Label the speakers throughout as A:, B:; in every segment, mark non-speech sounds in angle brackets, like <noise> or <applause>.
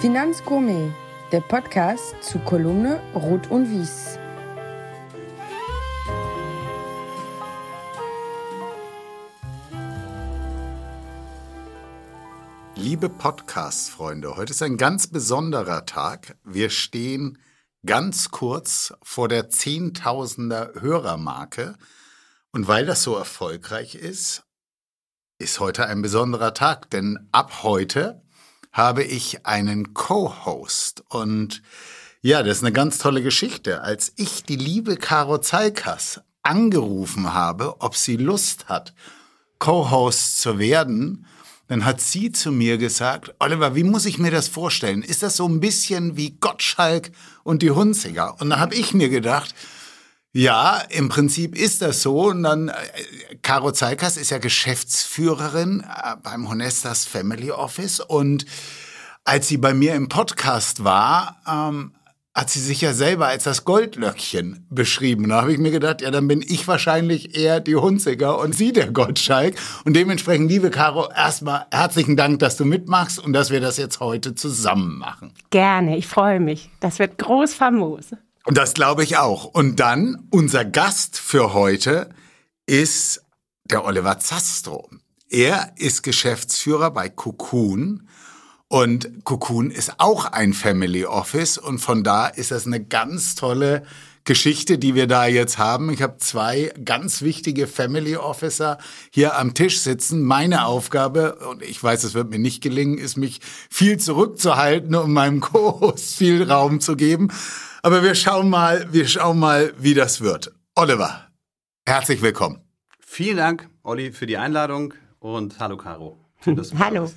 A: Finanzgourmet, der Podcast zu Kolumne Rot und Wies.
B: Liebe Podcast-Freunde, heute ist ein ganz besonderer Tag. Wir stehen ganz kurz vor der Zehntausender Hörermarke. Und weil das so erfolgreich ist, ist heute ein besonderer Tag, denn ab heute habe ich einen Co-Host und ja, das ist eine ganz tolle Geschichte. Als ich die liebe Caro Zeikas angerufen habe, ob sie Lust hat, Co-Host zu werden, dann hat sie zu mir gesagt, Oliver, wie muss ich mir das vorstellen? Ist das so ein bisschen wie Gottschalk und die Hunziger? Und da habe ich mir gedacht, ja, im Prinzip ist das so. Und dann, äh, Caro Zeikas ist ja Geschäftsführerin äh, beim Honestas Family Office. Und als sie bei mir im Podcast war, ähm, hat sie sich ja selber als das Goldlöckchen beschrieben. Da habe ich mir gedacht, ja, dann bin ich wahrscheinlich eher die Hunziger und sie der Gottschalk. Und dementsprechend, liebe Caro, erstmal herzlichen Dank, dass du mitmachst und dass wir das jetzt heute zusammen machen.
C: Gerne, ich freue mich. Das wird groß famos.
B: Und das glaube ich auch. Und dann, unser Gast für heute ist der Oliver Zastro. Er ist Geschäftsführer bei Cocoon und Cocoon ist auch ein Family Office und von da ist das eine ganz tolle Geschichte, die wir da jetzt haben. Ich habe zwei ganz wichtige Family Officer hier am Tisch sitzen. Meine Aufgabe, und ich weiß, es wird mir nicht gelingen, ist mich viel zurückzuhalten, um meinem <laughs> Co-Host viel Raum zu geben. Aber wir schauen mal, wir schauen mal, wie das wird. Oliver, herzlich willkommen.
D: Vielen Dank, Olli, für die Einladung und hallo, Caro.
C: Hallo.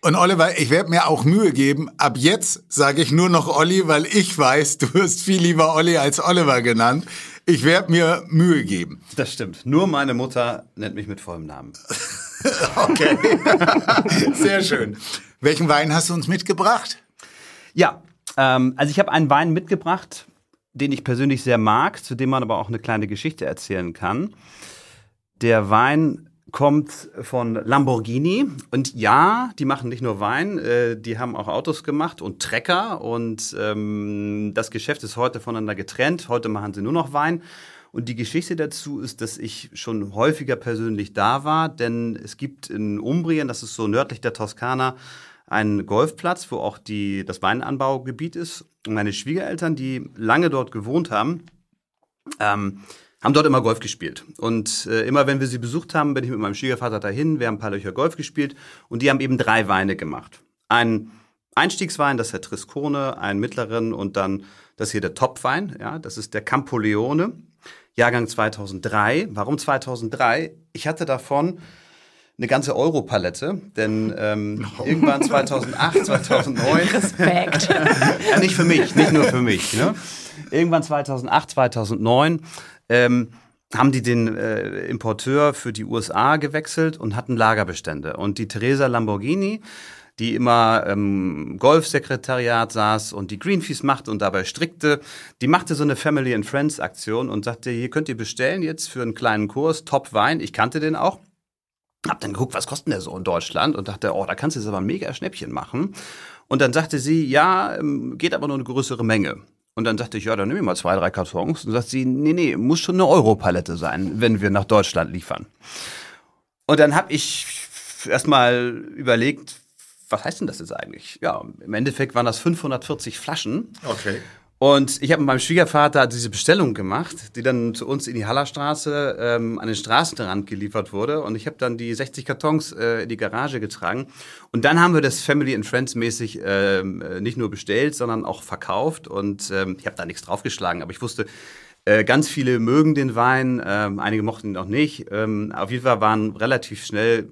B: Und Oliver, ich werde mir auch Mühe geben. Ab jetzt sage ich nur noch Olli, weil ich weiß, du wirst viel lieber Olli als Oliver genannt. Ich werde mir Mühe geben.
D: Das stimmt. Nur meine Mutter nennt mich mit vollem Namen. <laughs>
B: okay. <laughs> Sehr schön. Welchen Wein hast du uns mitgebracht?
D: Ja, ähm, also ich habe einen Wein mitgebracht, den ich persönlich sehr mag, zu dem man aber auch eine kleine Geschichte erzählen kann. Der Wein kommt von Lamborghini. Und ja, die machen nicht nur Wein, äh, die haben auch Autos gemacht und Trecker. Und ähm, das Geschäft ist heute voneinander getrennt. Heute machen sie nur noch Wein. Und die Geschichte dazu ist, dass ich schon häufiger persönlich da war, denn es gibt in Umbrien, das ist so nördlich der Toskana, einen Golfplatz, wo auch die, das Weinanbaugebiet ist. Und meine Schwiegereltern, die lange dort gewohnt haben, ähm, haben dort immer Golf gespielt. Und äh, immer wenn wir sie besucht haben, bin ich mit meinem Schwiegervater dahin, wir haben ein paar Löcher Golf gespielt und die haben eben drei Weine gemacht. Ein Einstiegswein, das ist der Triscone, einen mittleren und dann das hier der Topwein, ja, das ist der Campoleone, Jahrgang 2003. Warum 2003? Ich hatte davon eine ganze Europalette, denn ähm, oh. irgendwann <laughs> 2008, 2009. <laughs>
C: Respekt.
D: ja, <laughs> nicht für mich, nicht nur für mich. Ne? Irgendwann 2008, 2009 ähm, haben die den äh, Importeur für die USA gewechselt und hatten Lagerbestände. Und die Teresa Lamborghini, die immer im ähm, Golfsekretariat saß und die Greenpeace machte und dabei strickte, die machte so eine Family and Friends Aktion und sagte, hier könnt ihr bestellen jetzt für einen kleinen Kurs, Top Wein. Ich kannte den auch. Hab dann geguckt, was kostet der so in Deutschland und dachte, oh, da kannst du jetzt aber ein mega Schnäppchen machen. Und dann sagte sie, ja, ähm, geht aber nur eine größere Menge. Und dann dachte ich, ja, dann nehme ich mal zwei, drei Kartons. Und sagt sie, nee, nee, muss schon eine Europalette sein, wenn wir nach Deutschland liefern. Und dann habe ich erstmal überlegt, was heißt denn das jetzt eigentlich? Ja, im Endeffekt waren das 540 Flaschen.
B: Okay.
D: Und ich habe mit meinem Schwiegervater diese Bestellung gemacht, die dann zu uns in die Hallerstraße ähm, an den Straßenrand geliefert wurde. Und ich habe dann die 60 Kartons äh, in die Garage getragen. Und dann haben wir das Family and Friends mäßig ähm, äh, nicht nur bestellt, sondern auch verkauft. Und ähm, ich habe da nichts draufgeschlagen, aber ich wusste, äh, ganz viele mögen den Wein, ähm, einige mochten ihn auch nicht. Ähm, auf jeden Fall waren relativ schnell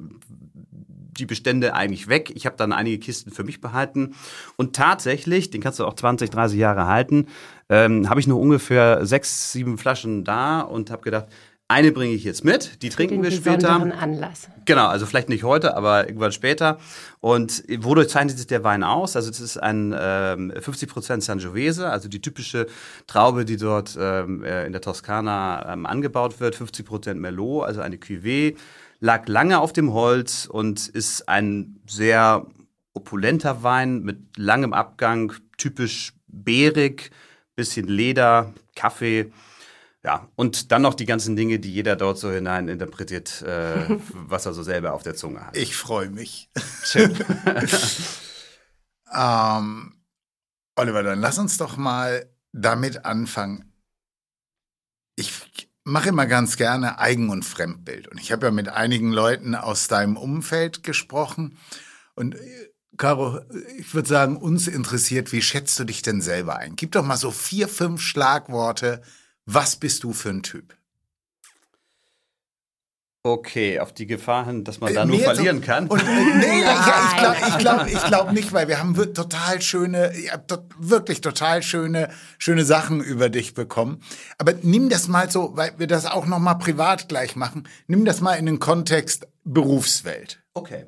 D: die Bestände eigentlich weg. Ich habe dann einige Kisten für mich behalten. Und tatsächlich, den kannst du auch 20, 30 Jahre halten, ähm, habe ich nur ungefähr sechs, sieben Flaschen da und habe gedacht, eine bringe ich jetzt mit, die trinken wir später.
C: Anlass.
D: Genau, also vielleicht nicht heute, aber irgendwann später. Und wodurch zeichnet sich der Wein aus? Also es ist ein ähm, 50% Sangiovese, also die typische Traube, die dort ähm, äh, in der Toskana ähm, angebaut wird. 50% Merlot, also eine Cuvée lag lange auf dem Holz und ist ein sehr opulenter Wein mit langem Abgang, typisch beerig, bisschen Leder, Kaffee. Ja, und dann noch die ganzen Dinge, die jeder dort so hinein interpretiert, äh, <laughs> was er so selber auf der Zunge hat.
B: Ich freue mich.
D: Schön. <laughs>
B: Ähm, Oliver, dann lass uns doch mal damit anfangen. Mache immer ganz gerne Eigen- und Fremdbild. Und ich habe ja mit einigen Leuten aus deinem Umfeld gesprochen. Und äh, Caro, ich würde sagen, uns interessiert, wie schätzt du dich denn selber ein? Gib doch mal so vier, fünf Schlagworte. Was bist du für ein Typ?
D: Okay, auf die Gefahr hin, dass man da
B: Äh,
D: nur
B: mehr so-
D: verlieren kann.
B: Und, äh, nee, <laughs> ja, ich glaube ich glaub, ich glaub nicht, weil wir haben total schöne, ja, to- wirklich total schöne, schöne Sachen über dich bekommen. Aber nimm das mal so, weil wir das auch noch mal privat gleich machen. Nimm das mal in den Kontext Berufswelt.
D: Okay.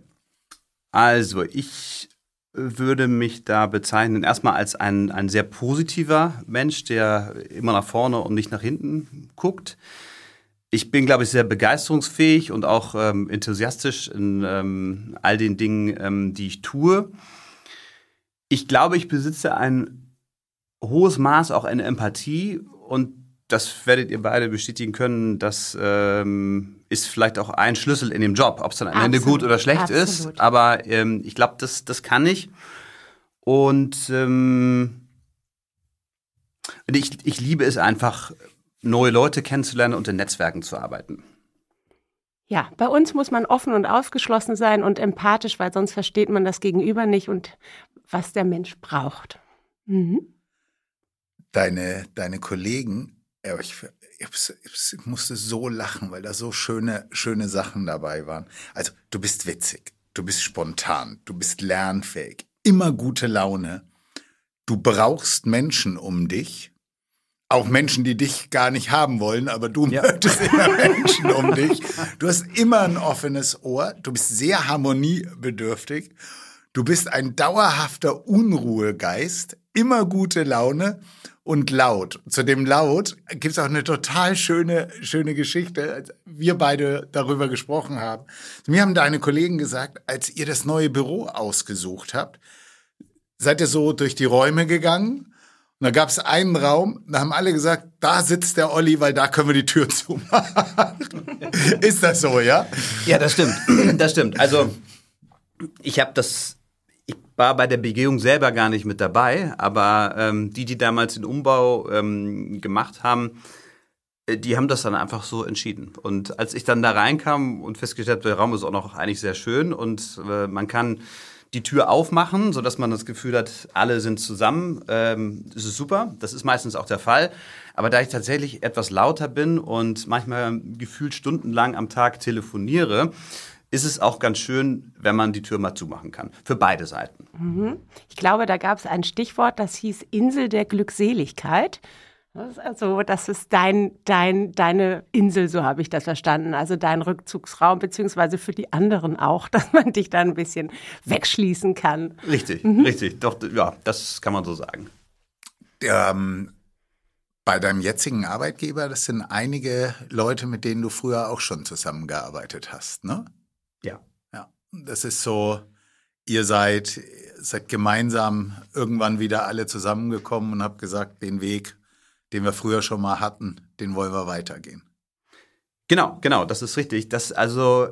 D: Also, ich würde mich da bezeichnen erstmal als ein, ein sehr positiver Mensch, der immer nach vorne und nicht nach hinten guckt. Ich bin, glaube ich, sehr begeisterungsfähig und auch ähm, enthusiastisch in ähm, all den Dingen, ähm, die ich tue. Ich glaube, ich besitze ein hohes Maß auch an Empathie und das werdet ihr beide bestätigen können. Das ähm, ist vielleicht auch ein Schlüssel in dem Job, ob es dann am Ende gut oder schlecht
C: absolut.
D: ist. Aber ähm, ich glaube, das, das kann ich. Und ähm, und ich, ich liebe es einfach, neue Leute kennenzulernen und in Netzwerken zu arbeiten.
C: Ja, bei uns muss man offen und aufgeschlossen sein und empathisch, weil sonst versteht man das Gegenüber nicht und was der Mensch braucht. Mhm.
B: Deine, deine Kollegen, ich, ich, ich musste so lachen, weil da so schöne, schöne Sachen dabei waren. Also, du bist witzig, du bist spontan, du bist lernfähig, immer gute Laune. Du brauchst Menschen um dich. Auch Menschen, die dich gar nicht haben wollen, aber du
D: Ja.
B: möchtest immer <laughs> Menschen um dich. Du hast immer ein offenes Ohr. Du bist sehr harmoniebedürftig. Du bist ein dauerhafter Unruhegeist, immer gute Laune und laut. Zu dem Laut gibt es auch eine total schöne, schöne Geschichte, als wir beide darüber gesprochen haben. Mir haben deine Kollegen gesagt, als ihr das neue Büro ausgesucht habt, seid ihr so durch die Räume gegangen und da gab es einen Raum, da haben alle gesagt, da sitzt der Olli, weil da können wir die Tür <laughs> zumachen. Ist das so, ja?
D: Ja, das stimmt. <clears throat> Das stimmt. Also, ich habe das, ich war bei der Begehung selber gar nicht mit dabei, aber ähm, die, die damals den Umbau ähm, gemacht haben, äh, die haben das dann einfach so entschieden. Und als ich dann da reinkam und festgestellt habe, der Raum ist auch noch eigentlich sehr schön und äh, man kann die Tür aufmachen, sodass man das Gefühl hat, alle sind zusammen. Ähm, das ist super. Das ist meistens auch der Fall. Aber da ich tatsächlich etwas lauter bin und manchmal gefühlt stundenlang am Tag telefoniere, ist es auch ganz schön, wenn man die Tür mal zumachen kann. Für beide Seiten.
C: Ich glaube, da gab es ein Stichwort, das hieß Insel der Glückseligkeit. Das ist also, das ist dein, dein, deine Insel, so habe ich das verstanden. Also dein Rückzugsraum, beziehungsweise für die anderen auch, <laughs> dass man dich da ein bisschen wegschließen kann.
D: Richtig, richtig. Doch, ja, das kann man so sagen.
B: Ähm, bei deinem jetzigen Arbeitgeber, das sind einige Leute, mit denen du früher auch schon zusammengearbeitet hast, ne?
D: Ja.
B: Ja. Das ist so, ihr seid, seid gemeinsam irgendwann wieder alle zusammengekommen und habt gesagt, den Weg, den wir früher schon mal hatten, den wollen wir weitergehen.
D: Genau, genau, das ist richtig. Das, also,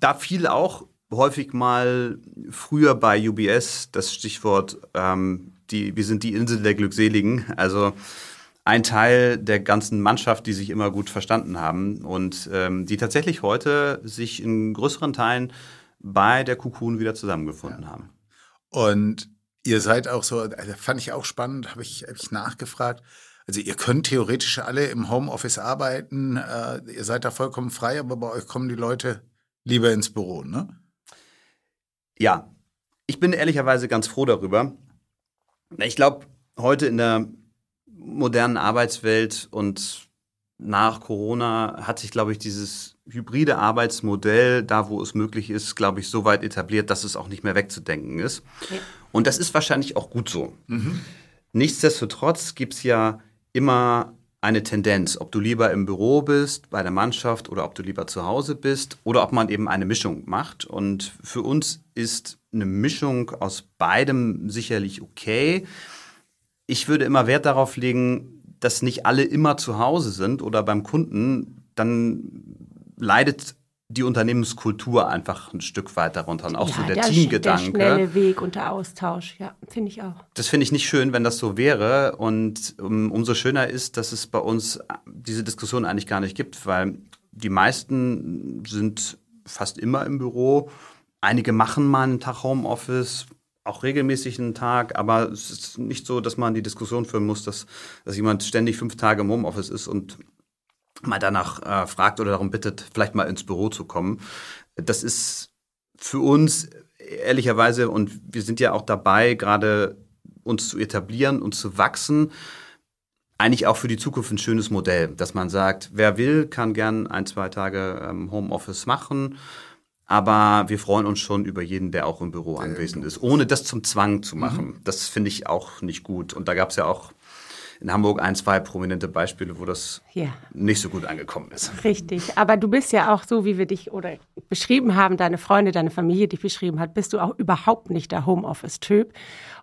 D: da fiel auch häufig mal früher bei UBS das Stichwort, ähm, die, wir sind die Insel der Glückseligen. Also ein Teil der ganzen Mannschaft, die sich immer gut verstanden haben und ähm, die tatsächlich heute sich in größeren Teilen bei der Cocoon wieder zusammengefunden haben.
B: Und ihr seid auch so, also fand ich auch spannend, habe ich, hab ich nachgefragt. Also ihr könnt theoretisch alle im Homeoffice arbeiten, äh, ihr seid da vollkommen frei, aber bei euch kommen die Leute lieber ins Büro, ne?
D: Ja, ich bin ehrlicherweise ganz froh darüber. Ich glaube, heute in der modernen Arbeitswelt und nach Corona hat sich, glaube ich, dieses hybride Arbeitsmodell, da wo es möglich ist, glaube ich, so weit etabliert, dass es auch nicht mehr wegzudenken ist.
C: Ja.
D: Und das ist wahrscheinlich auch gut so. Nichtsdestotrotz gibt es ja immer eine Tendenz, ob du lieber im Büro bist, bei der Mannschaft oder ob du lieber zu Hause bist oder ob man eben eine Mischung macht. Und für uns ist eine Mischung aus beidem sicherlich okay. Ich würde immer Wert darauf legen, dass nicht alle immer zu Hause sind oder beim Kunden, dann leidet die Unternehmenskultur einfach ein Stück weit darunter und auch
C: ja,
D: so der,
C: der
D: Teamgedanke.
C: Der schnelle Weg und der Austausch, ja, finde ich auch.
D: Das finde ich nicht schön, wenn das so wäre. Und um, umso schöner ist, dass es bei uns diese Diskussion eigentlich gar nicht gibt, weil die meisten sind fast immer im Büro. Einige machen mal einen Tag Homeoffice, auch regelmäßig einen Tag, aber es ist nicht so, dass man die Diskussion führen muss, dass, dass jemand ständig fünf Tage im Homeoffice ist und mal danach äh, fragt oder darum bittet, vielleicht mal ins Büro zu kommen. Das ist für uns ehrlicherweise, und wir sind ja auch dabei, gerade uns zu etablieren und zu wachsen, eigentlich auch für die Zukunft ein schönes Modell, dass man sagt, wer will, kann gern ein, zwei Tage ähm, Homeoffice machen. Aber wir freuen uns schon über jeden, der auch im Büro anwesend ist, ohne das zum Zwang zu machen. Mhm. Das finde ich auch nicht gut. Und da gab es ja auch in Hamburg ein, zwei prominente Beispiele, wo das ja. nicht so gut angekommen ist.
C: Richtig. Aber du bist ja auch so, wie wir dich oder beschrieben haben, deine Freunde, deine Familie dich beschrieben hat, bist du auch überhaupt nicht der Homeoffice-Typ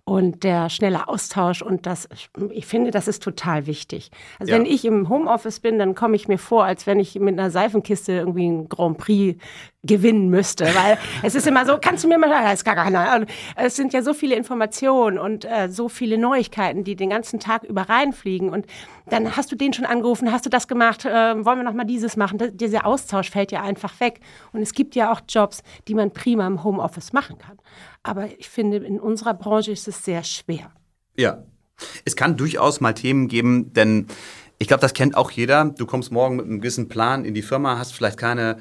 C: und der schnelle Austausch und das, ich finde, das ist total wichtig. Also ja. wenn ich im Homeoffice bin, dann komme ich mir vor, als wenn ich mit einer Seifenkiste irgendwie ein Grand Prix gewinnen müsste, weil <laughs> es ist immer so, kannst du mir mal, da ist gar keiner. Es sind ja so viele Informationen und äh, so viele Neuigkeiten, die den ganzen Tag über reinfliegen und dann hast du den schon angerufen, hast du das gemacht, äh, wollen wir noch mal dieses machen? Das, dieser Austausch fällt ja einfach weg und es gibt ja auch Jobs, die man prima im Homeoffice machen kann. Aber ich finde, in unserer Branche ist es sehr schwer.
D: Ja, es kann durchaus mal Themen geben, denn ich glaube, das kennt auch jeder. Du kommst morgen mit einem gewissen Plan in die Firma, hast vielleicht keine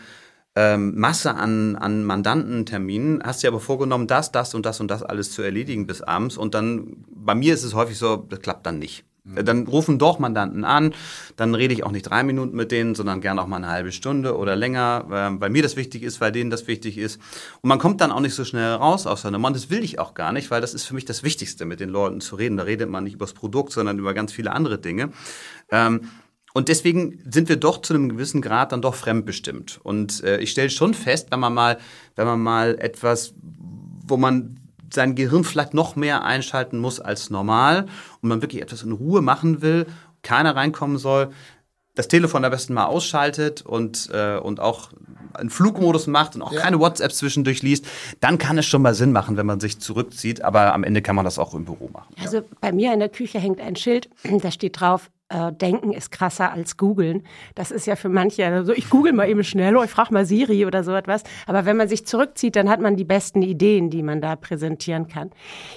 D: ähm, Masse an, an Mandantenterminen, hast dir aber vorgenommen, das, das und das und das alles zu erledigen bis abends. Und dann, bei mir ist es häufig so, das klappt dann nicht. Mhm. Dann rufen doch Mandanten an, dann rede ich auch nicht drei Minuten mit denen, sondern gern auch mal eine halbe Stunde oder länger, äh, weil mir das wichtig ist, weil denen das wichtig ist. Und man kommt dann auch nicht so schnell raus aus seiner Mann. Das will ich auch gar nicht, weil das ist für mich das Wichtigste, mit den Leuten zu reden. Da redet man nicht über das Produkt, sondern über ganz viele andere Dinge. Ähm, und deswegen sind wir doch zu einem gewissen Grad dann doch fremdbestimmt. Und äh, ich stelle schon fest, wenn man mal, wenn man mal etwas, wo man sein Gehirn vielleicht noch mehr einschalten muss als normal und man wirklich etwas in Ruhe machen will, keiner reinkommen soll, das Telefon am besten mal ausschaltet und, äh, und auch einen Flugmodus macht und auch ja. keine WhatsApp zwischendurch liest, dann kann es schon mal Sinn machen, wenn man sich zurückzieht. Aber am Ende kann man das auch im Büro machen.
C: Also bei mir in der Küche hängt ein Schild, <clears throat> da steht drauf, äh, Denken ist krasser als Googeln. Das ist ja für manche so, also ich google mal eben schnell, oh, ich frage mal Siri oder so etwas. Aber wenn man sich zurückzieht, dann hat man die besten Ideen, die man da präsentieren kann.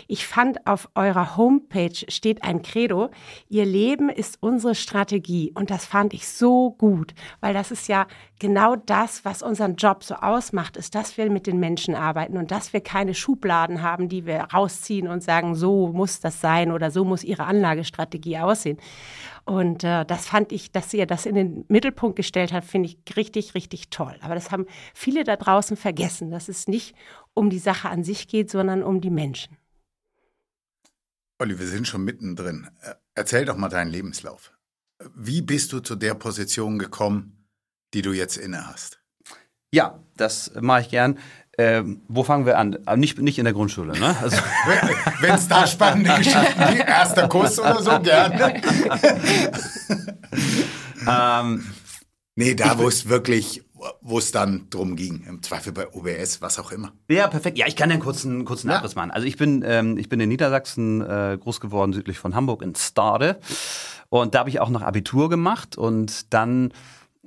C: Ich fand auf eurer Homepage steht ein Credo, ihr Leben ist unsere Strategie. Und das fand ich so gut, weil das ist ja genau das, was unseren Job so ausmacht, ist, dass wir mit den Menschen arbeiten und dass wir keine Schubladen haben, die wir rausziehen und sagen, so muss das sein oder so muss ihre Anlagestrategie aussehen. Und äh, das fand ich, dass ihr das in den Mittelpunkt gestellt habt, finde ich richtig, richtig toll. Aber das haben viele da draußen vergessen, dass es nicht um die Sache an sich geht, sondern um die Menschen.
B: Olli, wir sind schon mittendrin. Erzähl doch mal deinen Lebenslauf. Wie bist du zu der Position gekommen, die du jetzt inne hast?
D: Ja, das mache ich gern. Ähm, wo fangen wir an? Aber nicht, nicht in der Grundschule, ne?
B: Also <laughs> Wenn es da spannende Geschichten <laughs> wie erster Kuss oder so, gerne. ähm, nee, da wo es wirklich, wo es dann drum ging, im Zweifel bei OBS, was auch immer.
D: Ja, perfekt. Ja, ich kann ja einen kurzen, kurzen ja. Abriss machen. Also ich bin, ähm, ich bin in Niedersachsen äh, groß geworden, südlich von Hamburg, in Stade. Und da habe ich auch noch Abitur gemacht und dann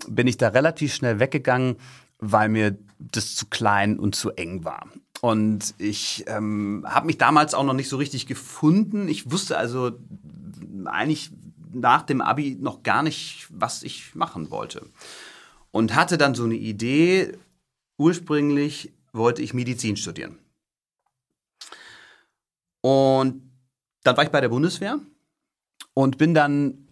D: bin ich da relativ schnell weggegangen, weil mir das zu klein und zu eng war. Und ich ähm, habe mich damals auch noch nicht so richtig gefunden. Ich wusste also eigentlich nach dem Abi noch gar nicht, was ich machen wollte. Und hatte dann so eine Idee, ursprünglich wollte ich Medizin studieren. Und dann war ich bei der Bundeswehr und bin dann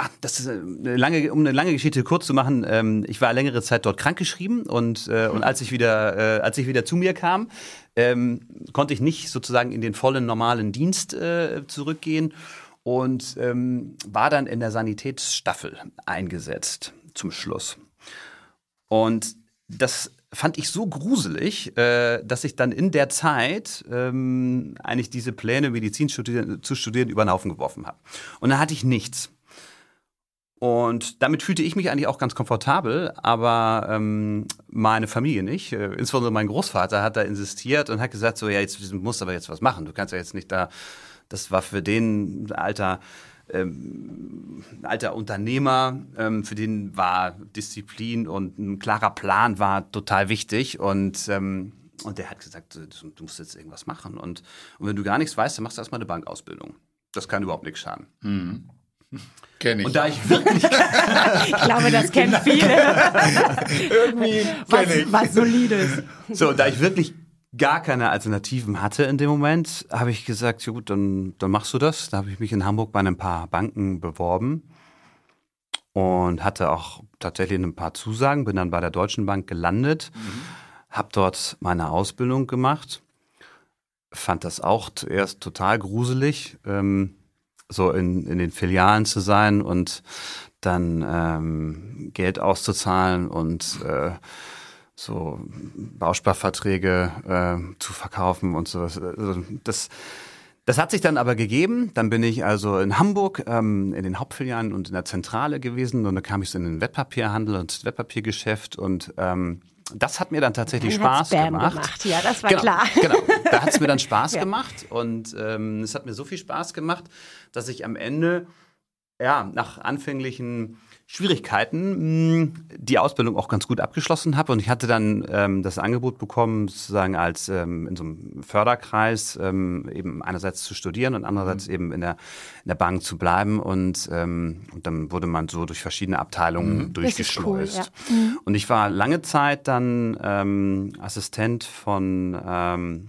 D: Ach, das ist eine lange, um eine lange Geschichte kurz zu machen. Ähm, ich war längere Zeit dort krankgeschrieben und, äh, und als ich wieder, äh, als ich wieder zu mir kam, ähm, konnte ich nicht sozusagen in den vollen normalen Dienst äh, zurückgehen und ähm, war dann in der Sanitätsstaffel eingesetzt zum Schluss. Und das fand ich so gruselig, äh, dass ich dann in der Zeit ähm, eigentlich diese Pläne, Medizin studieren, zu studieren, über den Haufen geworfen habe. Und dann hatte ich nichts. Und damit fühlte ich mich eigentlich auch ganz komfortabel, aber ähm, meine Familie nicht. Äh, insbesondere mein Großvater hat da insistiert und hat gesagt, so ja, jetzt du musst aber jetzt was machen. Du kannst ja jetzt nicht da. Das war für den alter ähm, alter Unternehmer, ähm, für den war Disziplin und ein klarer Plan war total wichtig und ähm, und der hat gesagt, du, musst jetzt irgendwas machen und, und wenn du gar nichts weißt, dann machst du erstmal eine Bankausbildung. Das kann überhaupt nichts schaden.
B: Mhm. Kenn ich.
D: Und da ich wirklich. <laughs>
C: ich glaube, das kennen viele.
B: Irgendwie
C: was,
B: ich.
C: was Solides.
D: So, da ich wirklich gar keine Alternativen hatte in dem Moment, habe ich gesagt, ja gut, dann, dann machst du das. Da habe ich mich in Hamburg bei ein paar Banken beworben und hatte auch tatsächlich ein paar Zusagen, bin dann bei der Deutschen Bank gelandet, mhm. habe dort meine Ausbildung gemacht, fand das auch zuerst total gruselig. Ähm, so in, in den Filialen zu sein und dann ähm, Geld auszuzahlen und äh, so Bausparverträge äh, zu verkaufen und so. Also das, das hat sich dann aber gegeben. Dann bin ich also in Hamburg ähm, in den Hauptfilialen und in der Zentrale gewesen und dann kam ich so in den Wertpapierhandel und das Wertpapiergeschäft und ähm, das hat mir dann tatsächlich dann Spaß gemacht. gemacht.
C: Ja, das war
D: genau,
C: klar.
D: Genau, da hat es mir dann <laughs> Spaß ja. gemacht und ähm, es hat mir so viel Spaß gemacht, dass ich am Ende ja nach anfänglichen Schwierigkeiten mh, die Ausbildung auch ganz gut abgeschlossen habe und ich hatte dann ähm, das Angebot bekommen, sozusagen als ähm, in so einem Förderkreis ähm, eben einerseits zu studieren und andererseits mhm. eben in der, in der Bank zu bleiben und, ähm, und dann wurde man so durch verschiedene Abteilungen mhm. durchgeschleust. Cool, ja. mhm. Und ich war lange Zeit dann ähm, Assistent von ähm,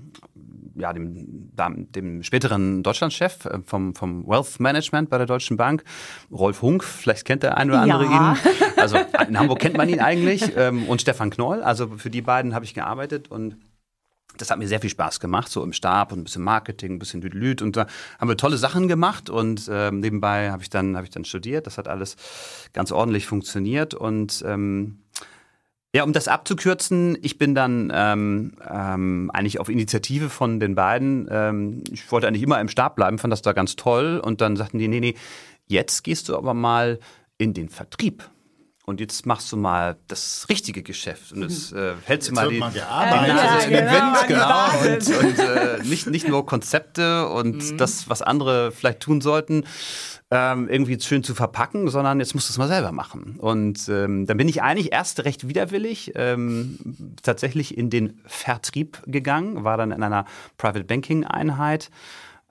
D: ja, dem, dem späteren Deutschlandchef äh, vom, vom Wealth Management bei der Deutschen Bank, Rolf Hunk, vielleicht kennt der eine oder andere ja. ihn. Also in Hamburg kennt man ihn eigentlich. Ähm, und Stefan Knoll, also für die beiden habe ich gearbeitet und das hat mir sehr viel Spaß gemacht, so im Stab und ein bisschen Marketing, ein bisschen Lüdlüd und da haben wir tolle Sachen gemacht und äh, nebenbei habe ich dann habe ich dann studiert. Das hat alles ganz ordentlich funktioniert und ähm, ja, um das abzukürzen, ich bin dann ähm, ähm, eigentlich auf Initiative von den beiden, ähm, ich wollte eigentlich immer im Stab bleiben, fand das da ganz toll und dann sagten die, nee, nee, jetzt gehst du aber mal in den Vertrieb. Und jetzt machst du mal das richtige Geschäft und das äh, hältst du mal die,
B: mal
D: die Nase in den Wind, genau, und, und äh, nicht, nicht nur Konzepte und mhm. das, was andere vielleicht tun sollten, ähm, irgendwie schön zu verpacken, sondern jetzt musst du es mal selber machen. Und ähm, dann bin ich eigentlich erst recht widerwillig ähm, tatsächlich in den Vertrieb gegangen, war dann in einer Private Banking Einheit,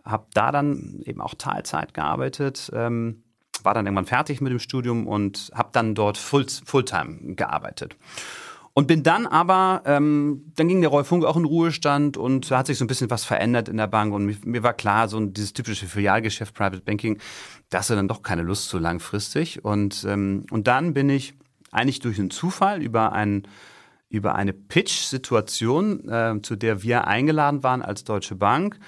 D: habe da dann eben auch Teilzeit gearbeitet. Ähm, war dann irgendwann fertig mit dem Studium und habe dann dort Full, Fulltime gearbeitet. Und bin dann aber, ähm, dann ging der Rolf Funk auch in Ruhestand und da hat sich so ein bisschen was verändert in der Bank und mir, mir war klar, so dieses typische Filialgeschäft, Private Banking, da hast du dann doch keine Lust so langfristig. Und, ähm, und dann bin ich eigentlich durch einen Zufall über ein über eine Pitch-Situation, äh, zu der wir eingeladen waren als Deutsche Bank,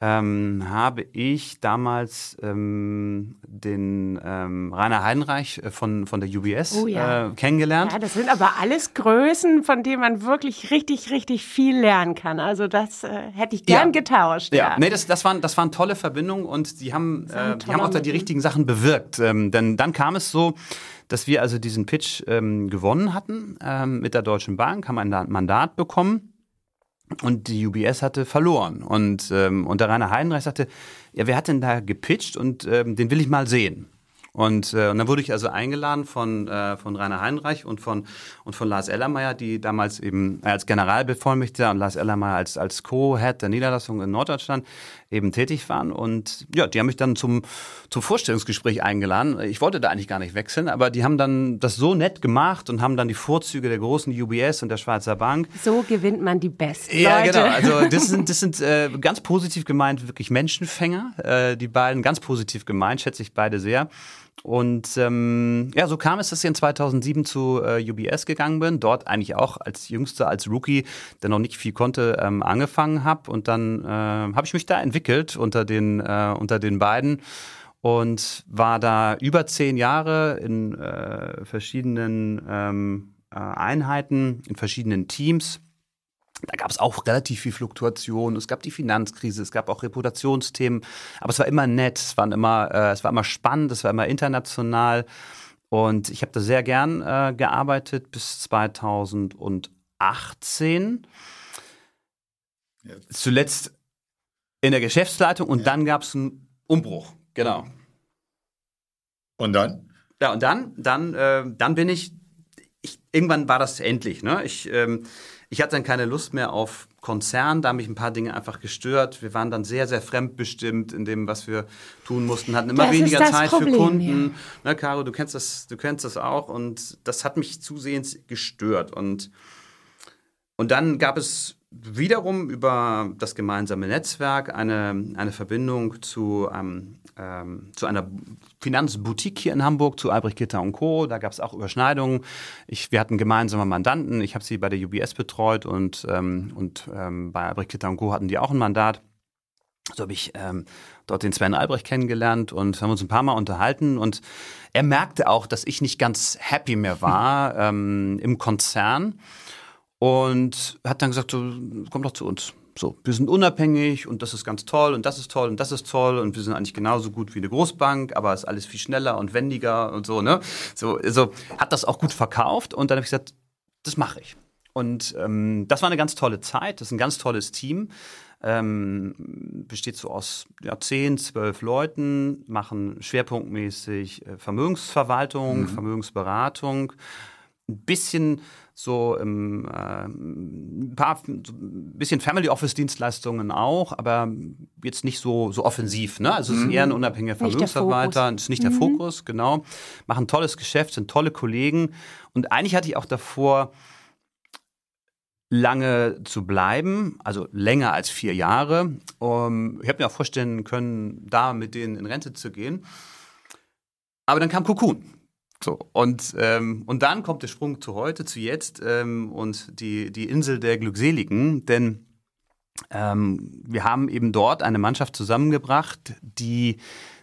D: ähm, habe ich damals ähm, den ähm, Rainer Heidenreich äh, von, von der UBS oh, ja. äh, kennengelernt.
C: Ja, das sind aber alles Größen, von denen man wirklich richtig, richtig viel lernen kann. Also das äh, hätte ich gern ja. getauscht.
D: Ja, ja. Nee, das, das, waren, das waren tolle Verbindungen und die haben, äh, die haben auch da die richtigen Sachen bewirkt. Ähm, denn dann kam es so, dass wir also diesen Pitch ähm, gewonnen hatten ähm, mit der Deutschen Bank, haben ein Mandat bekommen und die UBS hatte verloren. Und, ähm, und der Rainer Heidenreich sagte, ja, wer hat denn da gepitcht und ähm, den will ich mal sehen. Und, äh, und dann wurde ich also eingeladen von, äh, von Rainer Heinreich und von, und von Lars Ellermeier, die damals eben als Generalbevollmächtiger und Lars Ellermeier als, als Co-Head der Niederlassung in Norddeutschland eben tätig waren. Und ja, die haben mich dann zum, zum Vorstellungsgespräch eingeladen. Ich wollte da eigentlich gar nicht wechseln, aber die haben dann das so nett gemacht und haben dann die Vorzüge der großen UBS und der Schweizer Bank.
C: So gewinnt man die besten
D: ja,
C: Leute.
D: genau. Also <laughs> das sind, das sind äh, ganz positiv gemeint, wirklich Menschenfänger. Äh, die beiden ganz positiv gemeint, schätze ich beide sehr. Und ähm, ja, so kam es, dass ich in 2007 zu äh, UBS gegangen bin, dort eigentlich auch als Jüngster, als Rookie, der noch nicht viel konnte, ähm, angefangen habe. Und dann äh, habe ich mich da entwickelt unter den, äh, unter den beiden und war da über zehn Jahre in äh, verschiedenen ähm, äh, Einheiten, in verschiedenen Teams. Da gab es auch relativ viel Fluktuation. Es gab die Finanzkrise, es gab auch Reputationsthemen, aber es war immer nett, es, waren immer, äh, es war immer spannend, es war immer international. Und ich habe da sehr gern äh, gearbeitet bis 2018. Ja. Zuletzt in der Geschäftsleitung und ja. dann gab es einen Umbruch. Genau.
B: Und dann?
D: Ja, und dann, dann, äh, dann bin ich, ich, irgendwann war das endlich. Ne? Ich, ähm, ich hatte dann keine Lust mehr auf Konzern, da haben mich ein paar Dinge einfach gestört. Wir waren dann sehr, sehr fremdbestimmt in dem, was wir tun mussten, hatten immer das weniger Zeit Problem, für Kunden. Ja. Na, Caro, du kennst das, du kennst das auch und das hat mich zusehends gestört. Und, und dann gab es wiederum über das gemeinsame Netzwerk eine, eine Verbindung zu, ähm, ähm, zu einer Finanzboutique hier in Hamburg, zu Albrecht Gitter und Co. Da gab es auch Überschneidungen. Ich, wir hatten gemeinsame Mandanten. Ich habe sie bei der UBS betreut und, ähm, und ähm, bei Albrecht Gitter und Co. hatten die auch ein Mandat. So habe ich ähm, dort den Sven Albrecht kennengelernt und haben uns ein paar Mal unterhalten. Und er merkte auch, dass ich nicht ganz happy mehr war <laughs> ähm, im Konzern und hat dann gesagt, so, komm doch zu uns. So, wir sind unabhängig und das ist ganz toll und das ist toll und das ist toll und wir sind eigentlich genauso gut wie eine Großbank, aber es ist alles viel schneller und wendiger und so, ne? So, also hat das auch gut verkauft und dann habe ich gesagt, das mache ich. Und ähm, das war eine ganz tolle Zeit, das ist ein ganz tolles Team. Ähm, besteht so aus ja, 10, 12 Leuten, machen schwerpunktmäßig äh, Vermögensverwaltung, mhm. Vermögensberatung, ein bisschen so im, äh, ein paar, so ein bisschen Family Office Dienstleistungen auch, aber jetzt nicht so, so offensiv. Ne? Also es ist mhm. eher ein unabhängiger Vermögensverwalter, ist nicht der mhm. Fokus, genau. Machen tolles Geschäft, sind tolle Kollegen. Und eigentlich hatte ich auch davor, lange zu bleiben, also länger als vier Jahre. Um, ich habe mir auch vorstellen können, da mit denen in Rente zu gehen. Aber dann kam Cocoon. So, und, ähm, und dann kommt der Sprung zu heute, zu jetzt ähm, und die, die Insel der Glückseligen, denn ähm, wir haben eben dort eine Mannschaft zusammengebracht, die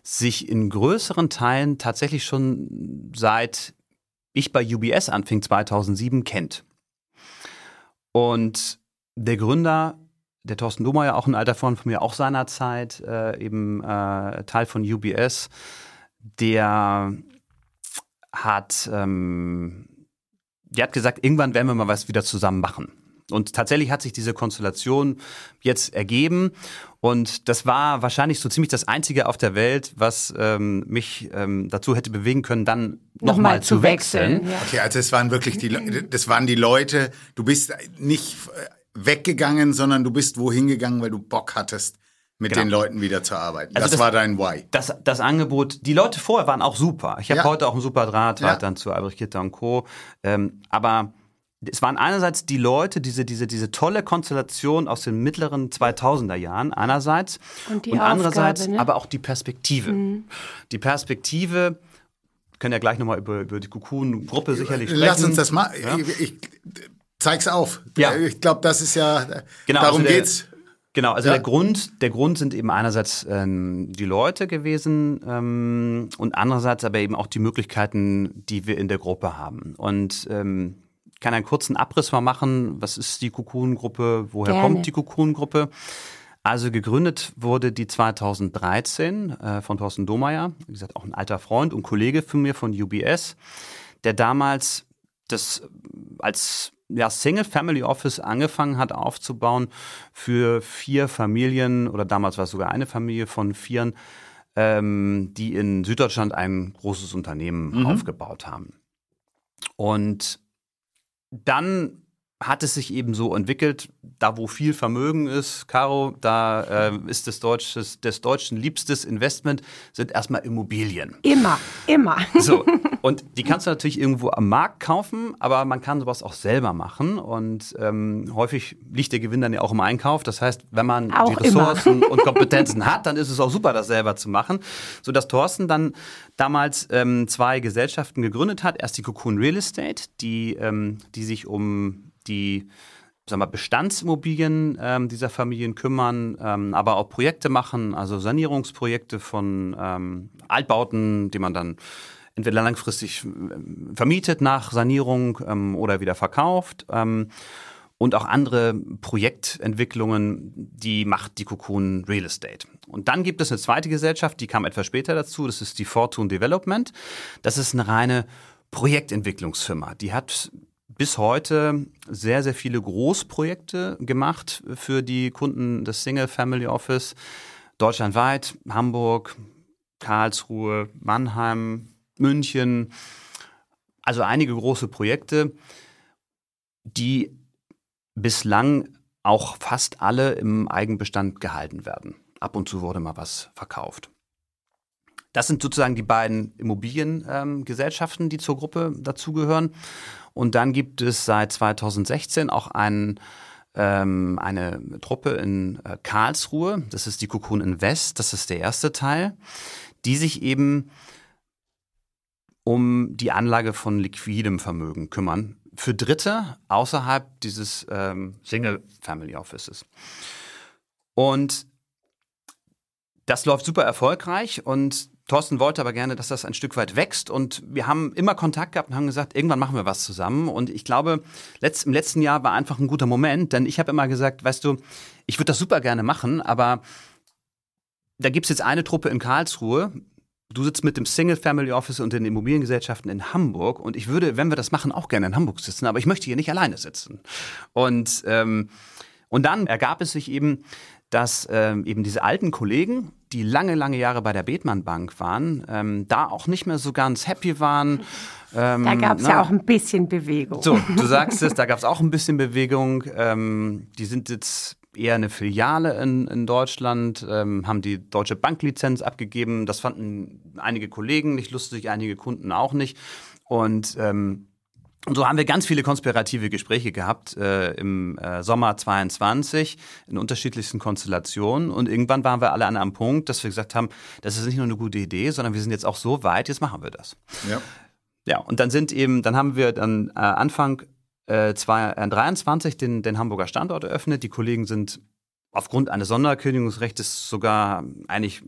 D: sich in größeren Teilen tatsächlich schon seit ich bei UBS anfing 2007 kennt. Und der Gründer, der Thorsten Domeyer, auch ein alter Freund von mir, auch seinerzeit äh, eben äh, Teil von UBS, der hat, ähm, die hat gesagt, irgendwann werden wir mal was wieder zusammen machen. Und tatsächlich hat sich diese Konstellation jetzt ergeben. Und das war wahrscheinlich so ziemlich das Einzige auf der Welt, was ähm, mich ähm, dazu hätte bewegen können, dann nochmal noch zu wechseln. wechseln.
B: Ja. Okay, also es waren wirklich die, das waren die Leute. Du bist nicht weggegangen, sondern du bist wohin gegangen, weil du Bock hattest, mit genau. den Leuten wieder zu arbeiten. Also das, das, war dein Why.
D: Das, das Angebot, die Leute vorher waren auch super. Ich habe ja. heute auch einen super Draht ja. dann zu Albrecht Gitter und Co. Ähm, aber es waren einerseits die Leute, diese, diese, diese tolle Konstellation aus den mittleren 2000er Jahren einerseits und, und andererseits ne? aber auch die Perspektive. Mhm. Die Perspektive, wir können ja gleich nochmal über, über die Cocoon-Gruppe sicherlich sprechen.
B: Lass uns das mal, ja? ich, ich zeig's auf. Ja. Ich glaube, das ist ja, genau, darum also der, geht's.
D: Genau, also ja. der Grund, der Grund sind eben einerseits ähm, die Leute gewesen ähm, und andererseits aber eben auch die Möglichkeiten, die wir in der Gruppe haben. Und ähm, kann einen kurzen Abriss mal machen. Was ist die Cocoon-Gruppe? Woher Gerne. kommt die Cocoon-Gruppe? Also gegründet wurde die 2013 äh, von Thorsten Domeyer, wie gesagt auch ein alter Freund und Kollege von mir von UBS, der damals das als ja, Single Family Office angefangen hat aufzubauen für vier Familien oder damals war es sogar eine Familie von vieren, ähm, die in Süddeutschland ein großes Unternehmen mhm. aufgebaut haben. Und dann hat es sich eben so entwickelt, da wo viel Vermögen ist, Caro, da äh, ist des, Deutsches, des Deutschen liebstes Investment, sind erstmal Immobilien.
C: Immer, immer. <laughs>
D: So, und die kannst du natürlich irgendwo am Markt kaufen, aber man kann sowas auch selber machen. Und ähm, häufig liegt der Gewinn dann ja auch im Einkauf. Das heißt, wenn man auch die Ressourcen immer. <laughs> und Kompetenzen hat, dann ist es auch super, das selber zu machen. Sodass Thorsten dann damals ähm, zwei Gesellschaften gegründet hat. Erst die Cocoon Real Estate, die, ähm, die sich um die sagen wir, Bestandsimmobilien ähm, dieser Familien kümmern, ähm, aber auch Projekte machen, also Sanierungsprojekte von ähm, Altbauten, die man dann entweder langfristig äh, vermietet nach Sanierung ähm, oder wieder verkauft. Ähm, und auch andere Projektentwicklungen, die macht die Cocoon Real Estate. Und dann gibt es eine zweite Gesellschaft, die kam etwas später dazu, das ist die Fortune Development. Das ist eine reine Projektentwicklungsfirma. Die hat bis heute sehr, sehr viele Großprojekte gemacht für die Kunden des Single Family Office. Deutschlandweit, Hamburg, Karlsruhe, Mannheim, München. Also einige große Projekte, die bislang auch fast alle im Eigenbestand gehalten werden. Ab und zu wurde mal was verkauft. Das sind sozusagen die beiden Immobiliengesellschaften, ähm, die zur Gruppe dazugehören. Und dann gibt es seit 2016 auch einen, ähm, eine Truppe in äh, Karlsruhe. Das ist die Cocoon Invest. Das ist der erste Teil, die sich eben um die Anlage von liquidem Vermögen kümmern für Dritte außerhalb dieses ähm, Single Family Offices. Und das läuft super erfolgreich und Thorsten wollte aber gerne, dass das ein Stück weit wächst und wir haben immer Kontakt gehabt und haben gesagt, irgendwann machen wir was zusammen und ich glaube, letzt, im letzten Jahr war einfach ein guter Moment, denn ich habe immer gesagt, weißt du, ich würde das super gerne machen, aber da gibt es jetzt eine Truppe in Karlsruhe, Du sitzt mit dem Single Family Office und den Immobiliengesellschaften in Hamburg und ich würde, wenn wir das machen, auch gerne in Hamburg sitzen, aber ich möchte hier nicht alleine sitzen. Und, ähm, und dann ergab es sich eben, dass ähm, eben diese alten Kollegen, die lange, lange Jahre bei der Bethmann Bank waren, ähm, da auch nicht mehr so ganz happy waren.
C: Ähm, da gab es ja auch ein bisschen Bewegung.
D: So, du sagst es, da gab es auch ein bisschen Bewegung. Ähm, die sind jetzt eher eine Filiale in, in Deutschland, ähm, haben die deutsche Banklizenz abgegeben. Das fanden einige Kollegen nicht lustig, einige Kunden auch nicht. Und ähm, und so haben wir ganz viele konspirative Gespräche gehabt äh, im äh, Sommer 22 in unterschiedlichsten Konstellationen. Und irgendwann waren wir alle an einem Punkt, dass wir gesagt haben, das ist nicht nur eine gute Idee, sondern wir sind jetzt auch so weit, jetzt machen wir das. Ja. Ja, und dann sind eben, dann haben wir dann äh, Anfang äh, 23 äh, den, den Hamburger Standort eröffnet. Die Kollegen sind aufgrund eines Sonderkündigungsrechts sogar eigentlich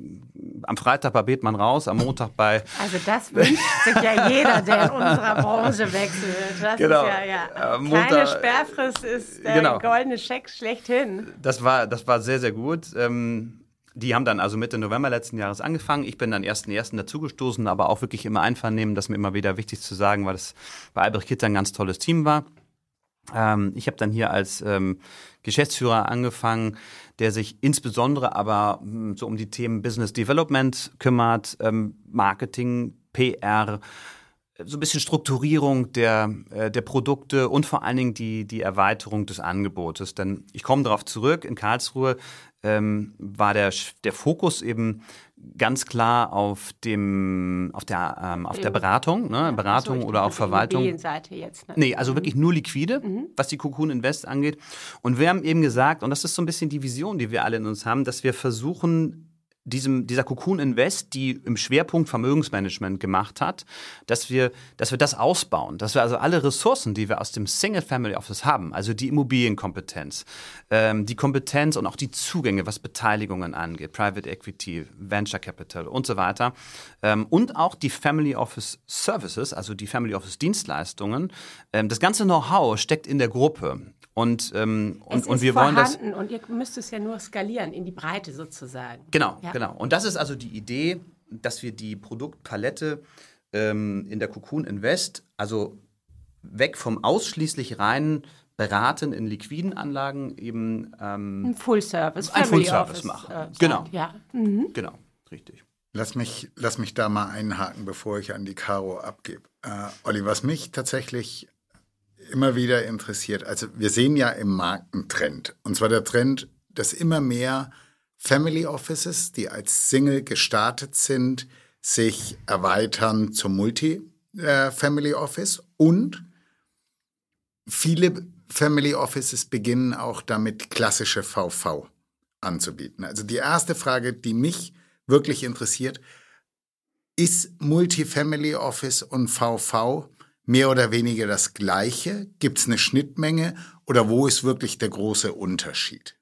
D: am Freitag bei Bethmann raus, am Montag bei.
C: Also das wünscht sich ja jeder, der in unserer Branche wechselt. Das genau. ist ja, ja. Äh, Montag, Keine Sperrfrist ist der genau. goldene Scheck schlechthin.
D: Das war, das war sehr, sehr gut. Ähm, die haben dann also Mitte November letzten Jahres angefangen. Ich bin dann ersten ersten dazugestoßen, aber auch wirklich immer einvernehmen, das mir immer wieder wichtig zu sagen, weil es bei Albrecht Kitzer ein ganz tolles Team war. Ähm, ich habe dann hier als ähm, Geschäftsführer angefangen, der sich insbesondere aber hm, so um die Themen Business Development kümmert, ähm, Marketing, PR, so ein bisschen Strukturierung der, äh, der Produkte und vor allen Dingen die, die Erweiterung des Angebotes. Denn ich komme darauf zurück, in Karlsruhe ähm, war der, der Fokus eben ganz klar auf dem auf der ähm, auf der Beratung, ne? Beratung so, oder auch Verwaltung.
C: Seite jetzt.
D: Ne? Nee, also mhm. wirklich nur liquide, mhm. was die Cocoon Invest angeht. Und wir haben eben gesagt, und das ist so ein bisschen die Vision, die wir alle in uns haben, dass wir versuchen diesem, dieser Cocoon Invest, die im Schwerpunkt Vermögensmanagement gemacht hat, dass wir, dass wir das ausbauen, dass wir also alle Ressourcen, die wir aus dem Single Family Office haben, also die Immobilienkompetenz, ähm, die Kompetenz und auch die Zugänge, was Beteiligungen angeht, Private Equity, Venture Capital und so weiter, ähm, und auch die Family Office Services, also die Family Office Dienstleistungen, ähm, das ganze Know-how steckt in der Gruppe. Und, ähm, und, und wir wollen das.
C: Und ihr müsst es ja nur skalieren in die Breite sozusagen.
D: Genau, ja. genau. Und das ist also die Idee, dass wir die Produktpalette ähm, in der Cocoon Invest, also weg vom ausschließlich reinen Beraten in liquiden Anlagen eben
C: ähm, ein Full Service,
D: ein Full Service machen. Äh, genau,
C: ja. Mhm.
D: genau, richtig.
B: Lass mich, lass mich da mal einhaken, bevor ich an die Caro abgebe. Äh, Olli, was mich tatsächlich immer wieder interessiert. Also wir sehen ja im Markt einen Trend. Und zwar der Trend, dass immer mehr Family Offices, die als Single gestartet sind, sich erweitern zum Multi-Family Office und viele Family Offices beginnen auch damit klassische VV anzubieten. Also die erste Frage, die mich wirklich interessiert, ist Multifamily Office und VV mehr oder weniger das Gleiche? Gibt es eine Schnittmenge oder wo ist wirklich der große Unterschied?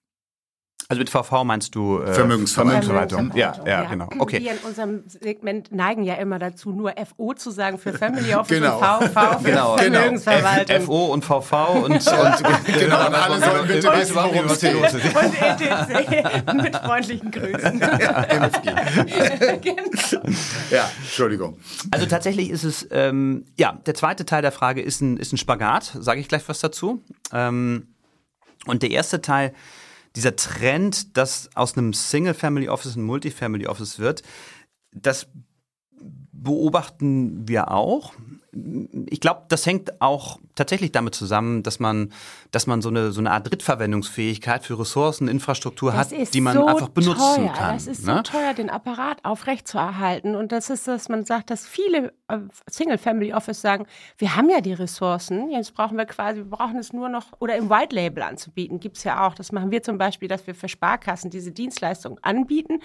D: Also mit VV meinst du äh,
B: Vermögensverwaltung.
D: Vermögensverwaltung. Ja, ja, genau. Okay.
C: Wir in unserem Segment neigen ja immer dazu, nur FO zu sagen für Family Office
B: Genau.
C: und VV für
D: Genau.
C: Vermögensverwaltung.
D: FO und VV und, und genau,
B: und alle sollen bitte wissen, worum es
D: los ist.
C: Und ETC <laughs> mit freundlichen Grüßen. <laughs> genau.
B: Ja, Entschuldigung.
D: Also tatsächlich ist es, ähm, ja, der zweite Teil der Frage ist ein, ist ein Spagat, sage ich gleich was dazu. Ähm, und der erste Teil, dieser Trend, dass aus einem Single-Family Office ein Multifamily Office wird, das beobachten wir auch. Ich glaube, das hängt auch tatsächlich damit zusammen, dass man, dass man so eine, so eine Art Drittverwendungsfähigkeit für Ressourcen, Infrastruktur
C: Das
D: hat, die man
C: so
D: einfach benutzen
C: teuer.
D: kann.
C: Das ist
D: ne?
C: so teuer, den Apparat aufrechtzuerhalten. Und das ist, dass man sagt, dass viele äh, Single-Family-Office sagen, wir haben ja die Ressourcen, jetzt brauchen wir quasi, wir brauchen es nur noch, oder im White Label anzubieten, gibt es ja auch. Das machen wir zum Beispiel, dass wir für Sparkassen diese Dienstleistung anbieten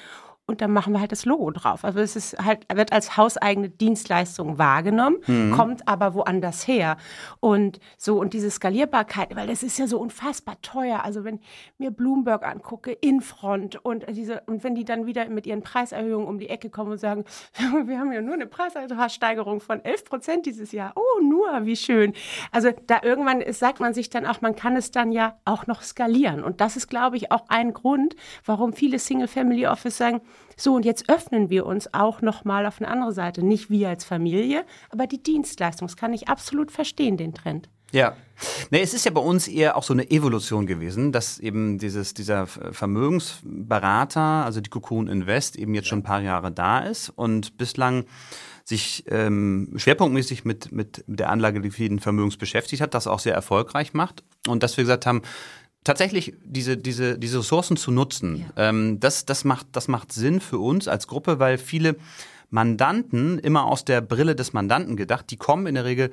C: und dann machen wir halt das Logo drauf. Also es ist halt, wird als hauseigene Dienstleistung wahrgenommen,
D: Mhm.
C: kommt aber woanders her. Und so, und diese Skalierbarkeit, weil das ist ja so unfassbar teuer. Also wenn ich mir Bloomberg angucke, Infront und diese, und wenn die dann wieder mit ihren Preiserhöhungen um die Ecke kommen und sagen, <laughs> wir haben ja nur eine Preissteigerung von 11 Prozent dieses Jahr. Oh, nur, wie schön. Also da irgendwann ist, sagt man sich dann auch, man kann es dann ja auch noch skalieren. Und das ist, glaube ich, auch ein Grund, warum viele Single-Family-Office sagen, so, und jetzt öffnen wir uns auch nochmal auf eine andere Seite. Nicht wir als Familie, aber die Dienstleistung. Das kann ich absolut verstehen, den Trend.
D: Ja. Nee, es ist ja bei uns eher auch so eine Evolution gewesen, dass eben dieses, dieser Vermögensberater, also die Cocoon Invest, eben jetzt schon ein paar Jahre da ist und bislang sich ähm, schwerpunktmäßig mit, mit der Anlage liquiden Vermögens beschäftigt hat, das auch sehr erfolgreich macht. Und dass wir gesagt haben, tatsächlich diese, diese, diese Ressourcen zu nutzen, ähm, das, das, macht, das macht Sinn für uns als Gruppe, weil viele Mandanten immer aus der Brille des Mandanten gedacht, die kommen in der Regel,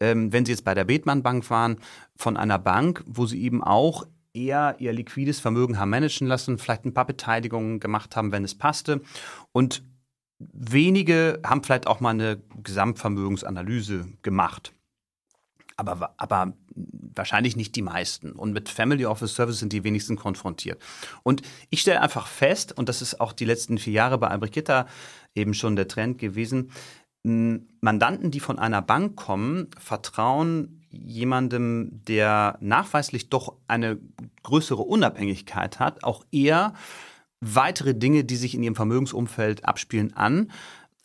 D: ähm, wenn sie jetzt bei der Bethmann Bank waren, von einer Bank, wo sie eben auch eher ihr liquides Vermögen haben managen lassen, vielleicht ein paar Beteiligungen gemacht haben, wenn es passte. Und wenige haben vielleicht auch mal eine Gesamtvermögensanalyse gemacht. Aber, aber wahrscheinlich nicht die meisten. Und mit Family Office Service sind die wenigsten konfrontiert. Und ich stelle einfach fest, und das ist auch die letzten vier Jahre bei Albrecht Gitter eben schon der Trend gewesen, Mandanten, die von einer Bank kommen, vertrauen jemandem, der nachweislich doch eine größere Unabhängigkeit hat, auch eher weitere Dinge, die sich in ihrem Vermögensumfeld abspielen, an,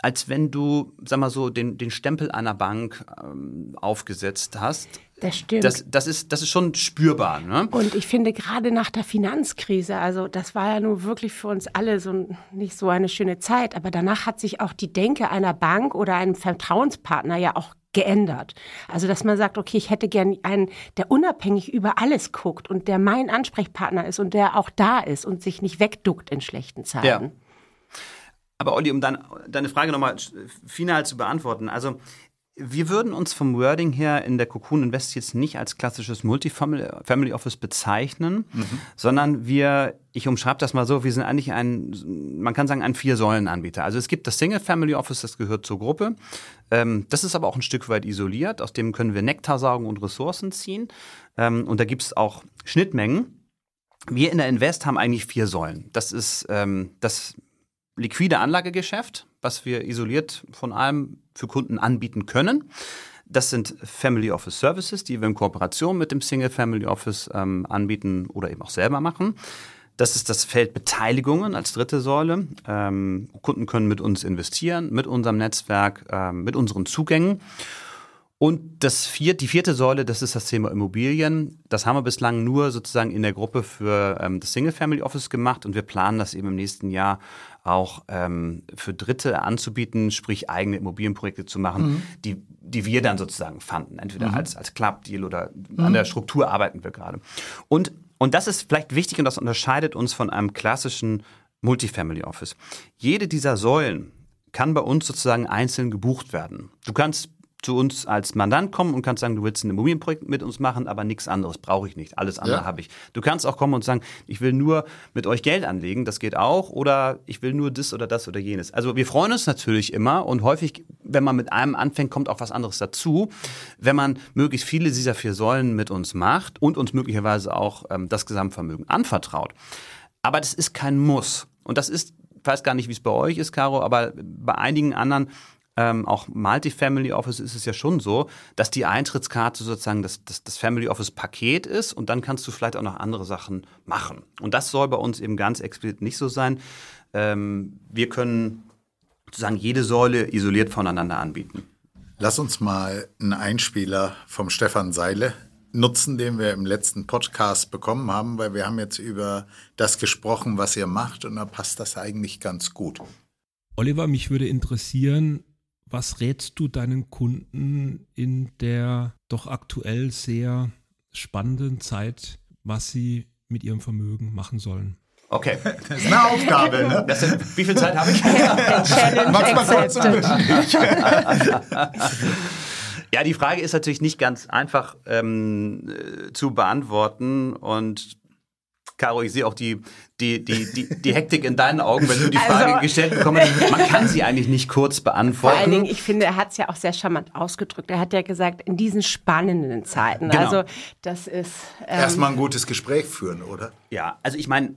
D: als wenn du, sag mal so, den, den Stempel einer Bank ähm, aufgesetzt hast.
C: Das stimmt.
D: Das, das, ist, das ist schon spürbar. Ne?
C: Und ich finde gerade nach der Finanzkrise, also das war ja nun wirklich für uns alle so nicht so eine schöne Zeit, aber danach hat sich auch die Denke einer Bank oder einem Vertrauenspartner ja auch geändert. Also dass man sagt, okay, ich hätte gern einen, der unabhängig über alles guckt und der mein Ansprechpartner ist und der auch da ist und sich nicht wegduckt in schlechten Zeiten.
D: Aber Olli, um dein, deine Frage nochmal final zu beantworten. Also wir würden uns vom Wording her in der Cocoon Invest jetzt nicht als klassisches Multifamily Family Office bezeichnen, sondern wir, ich umschreibe das mal so, wir sind eigentlich ein, man kann sagen, ein Vier-Säulen-Anbieter. Also es gibt das Single Family Office, das gehört zur Gruppe. Ähm, das ist aber auch ein Stück weit isoliert, aus dem können wir Nektar saugen und Ressourcen ziehen. Ähm, und da gibt es auch Schnittmengen. Wir in der Invest haben eigentlich vier Säulen. Das ist ähm, das liquide Anlagegeschäft, was wir isoliert von allem für Kunden anbieten können. Das sind Family Office Services, die wir in Kooperation mit dem Single Family Office ähm, anbieten oder eben auch selber machen. Das ist das Feld Beteiligungen als dritte Säule. Ähm, Kunden können mit uns investieren, mit unserem Netzwerk, ähm, mit unseren Zugängen. Und das vier, die vierte Säule, das ist das Thema Immobilien. Das haben wir bislang nur sozusagen in der Gruppe für ähm, das Single Family Office gemacht und wir planen das eben im nächsten Jahr auch ähm, für Dritte anzubieten, sprich eigene Immobilienprojekte zu machen, die, die wir dann sozusagen fanden, entweder als, als Club-Deal oder an der Struktur arbeiten wir gerade. Und, und das ist vielleicht wichtig und das unterscheidet uns von einem klassischen Multifamily Office. Jede dieser Säulen kann bei uns sozusagen einzeln gebucht werden. Du kannst zu uns als Mandant kommen und kannst sagen, du willst ein Immobilienprojekt mit uns machen, aber nichts anderes brauche ich nicht. Alles andere
B: Ja.
D: habe ich. Du kannst auch kommen und sagen, ich will nur mit euch Geld anlegen, das geht auch, oder ich will nur das oder das oder jenes. Also wir freuen uns natürlich immer und häufig wenn man mit einem anfängt, kommt auch was anderes dazu. Wenn man möglichst viele dieser vier Säulen mit uns macht und uns möglicherweise auch ähm, das Gesamtvermögen anvertraut. Aber das ist kein Muss. Und das ist, ich weiß gar nicht, wie es bei euch ist, Caro, aber bei einigen anderen ähm, auch Multi-Family Office ist es ja schon so, dass die Eintrittskarte sozusagen das, das, das Family Office Paket ist und dann kannst du vielleicht auch noch andere Sachen machen. Und das soll bei uns eben ganz explizit nicht so sein. Ähm, wir können sozusagen jede Säule isoliert voneinander anbieten.
B: Lass uns mal einen Einspieler vom Stefan Seile nutzen, den wir im letzten Podcast bekommen haben, weil wir haben jetzt über das gesprochen, was ihr macht und da passt das eigentlich ganz gut.
E: Oliver, mich würde interessieren, was rätst du deinen Kunden in der doch aktuell sehr spannenden Zeit, was sie mit ihrem Vermögen machen sollen?
D: Okay. <laughs>
B: Das ist eine Aufgabe, ne?
D: Das sind, wie viel Zeit habe ich? <laughs>
C: Challenge accepted. <laughs>
D: Ja, die Frage ist natürlich nicht ganz einfach ähm, äh, zu beantworten und Caro, ich sehe auch die, die, die, die, die Hektik in deinen Augen, wenn du die Frage
C: Also-
D: gestellt bekommst. Man kann sie eigentlich nicht kurz
C: Vor
D: beantworten.
C: allen Dingen, ich finde, er hat es ja auch sehr charmant ausgedrückt. Er hat ja gesagt, in diesen spannenden Zeiten.
D: Genau.
C: Also das ist ähm,
B: Erstmal ein gutes Gespräch führen, oder?
D: Ja, also ich meine,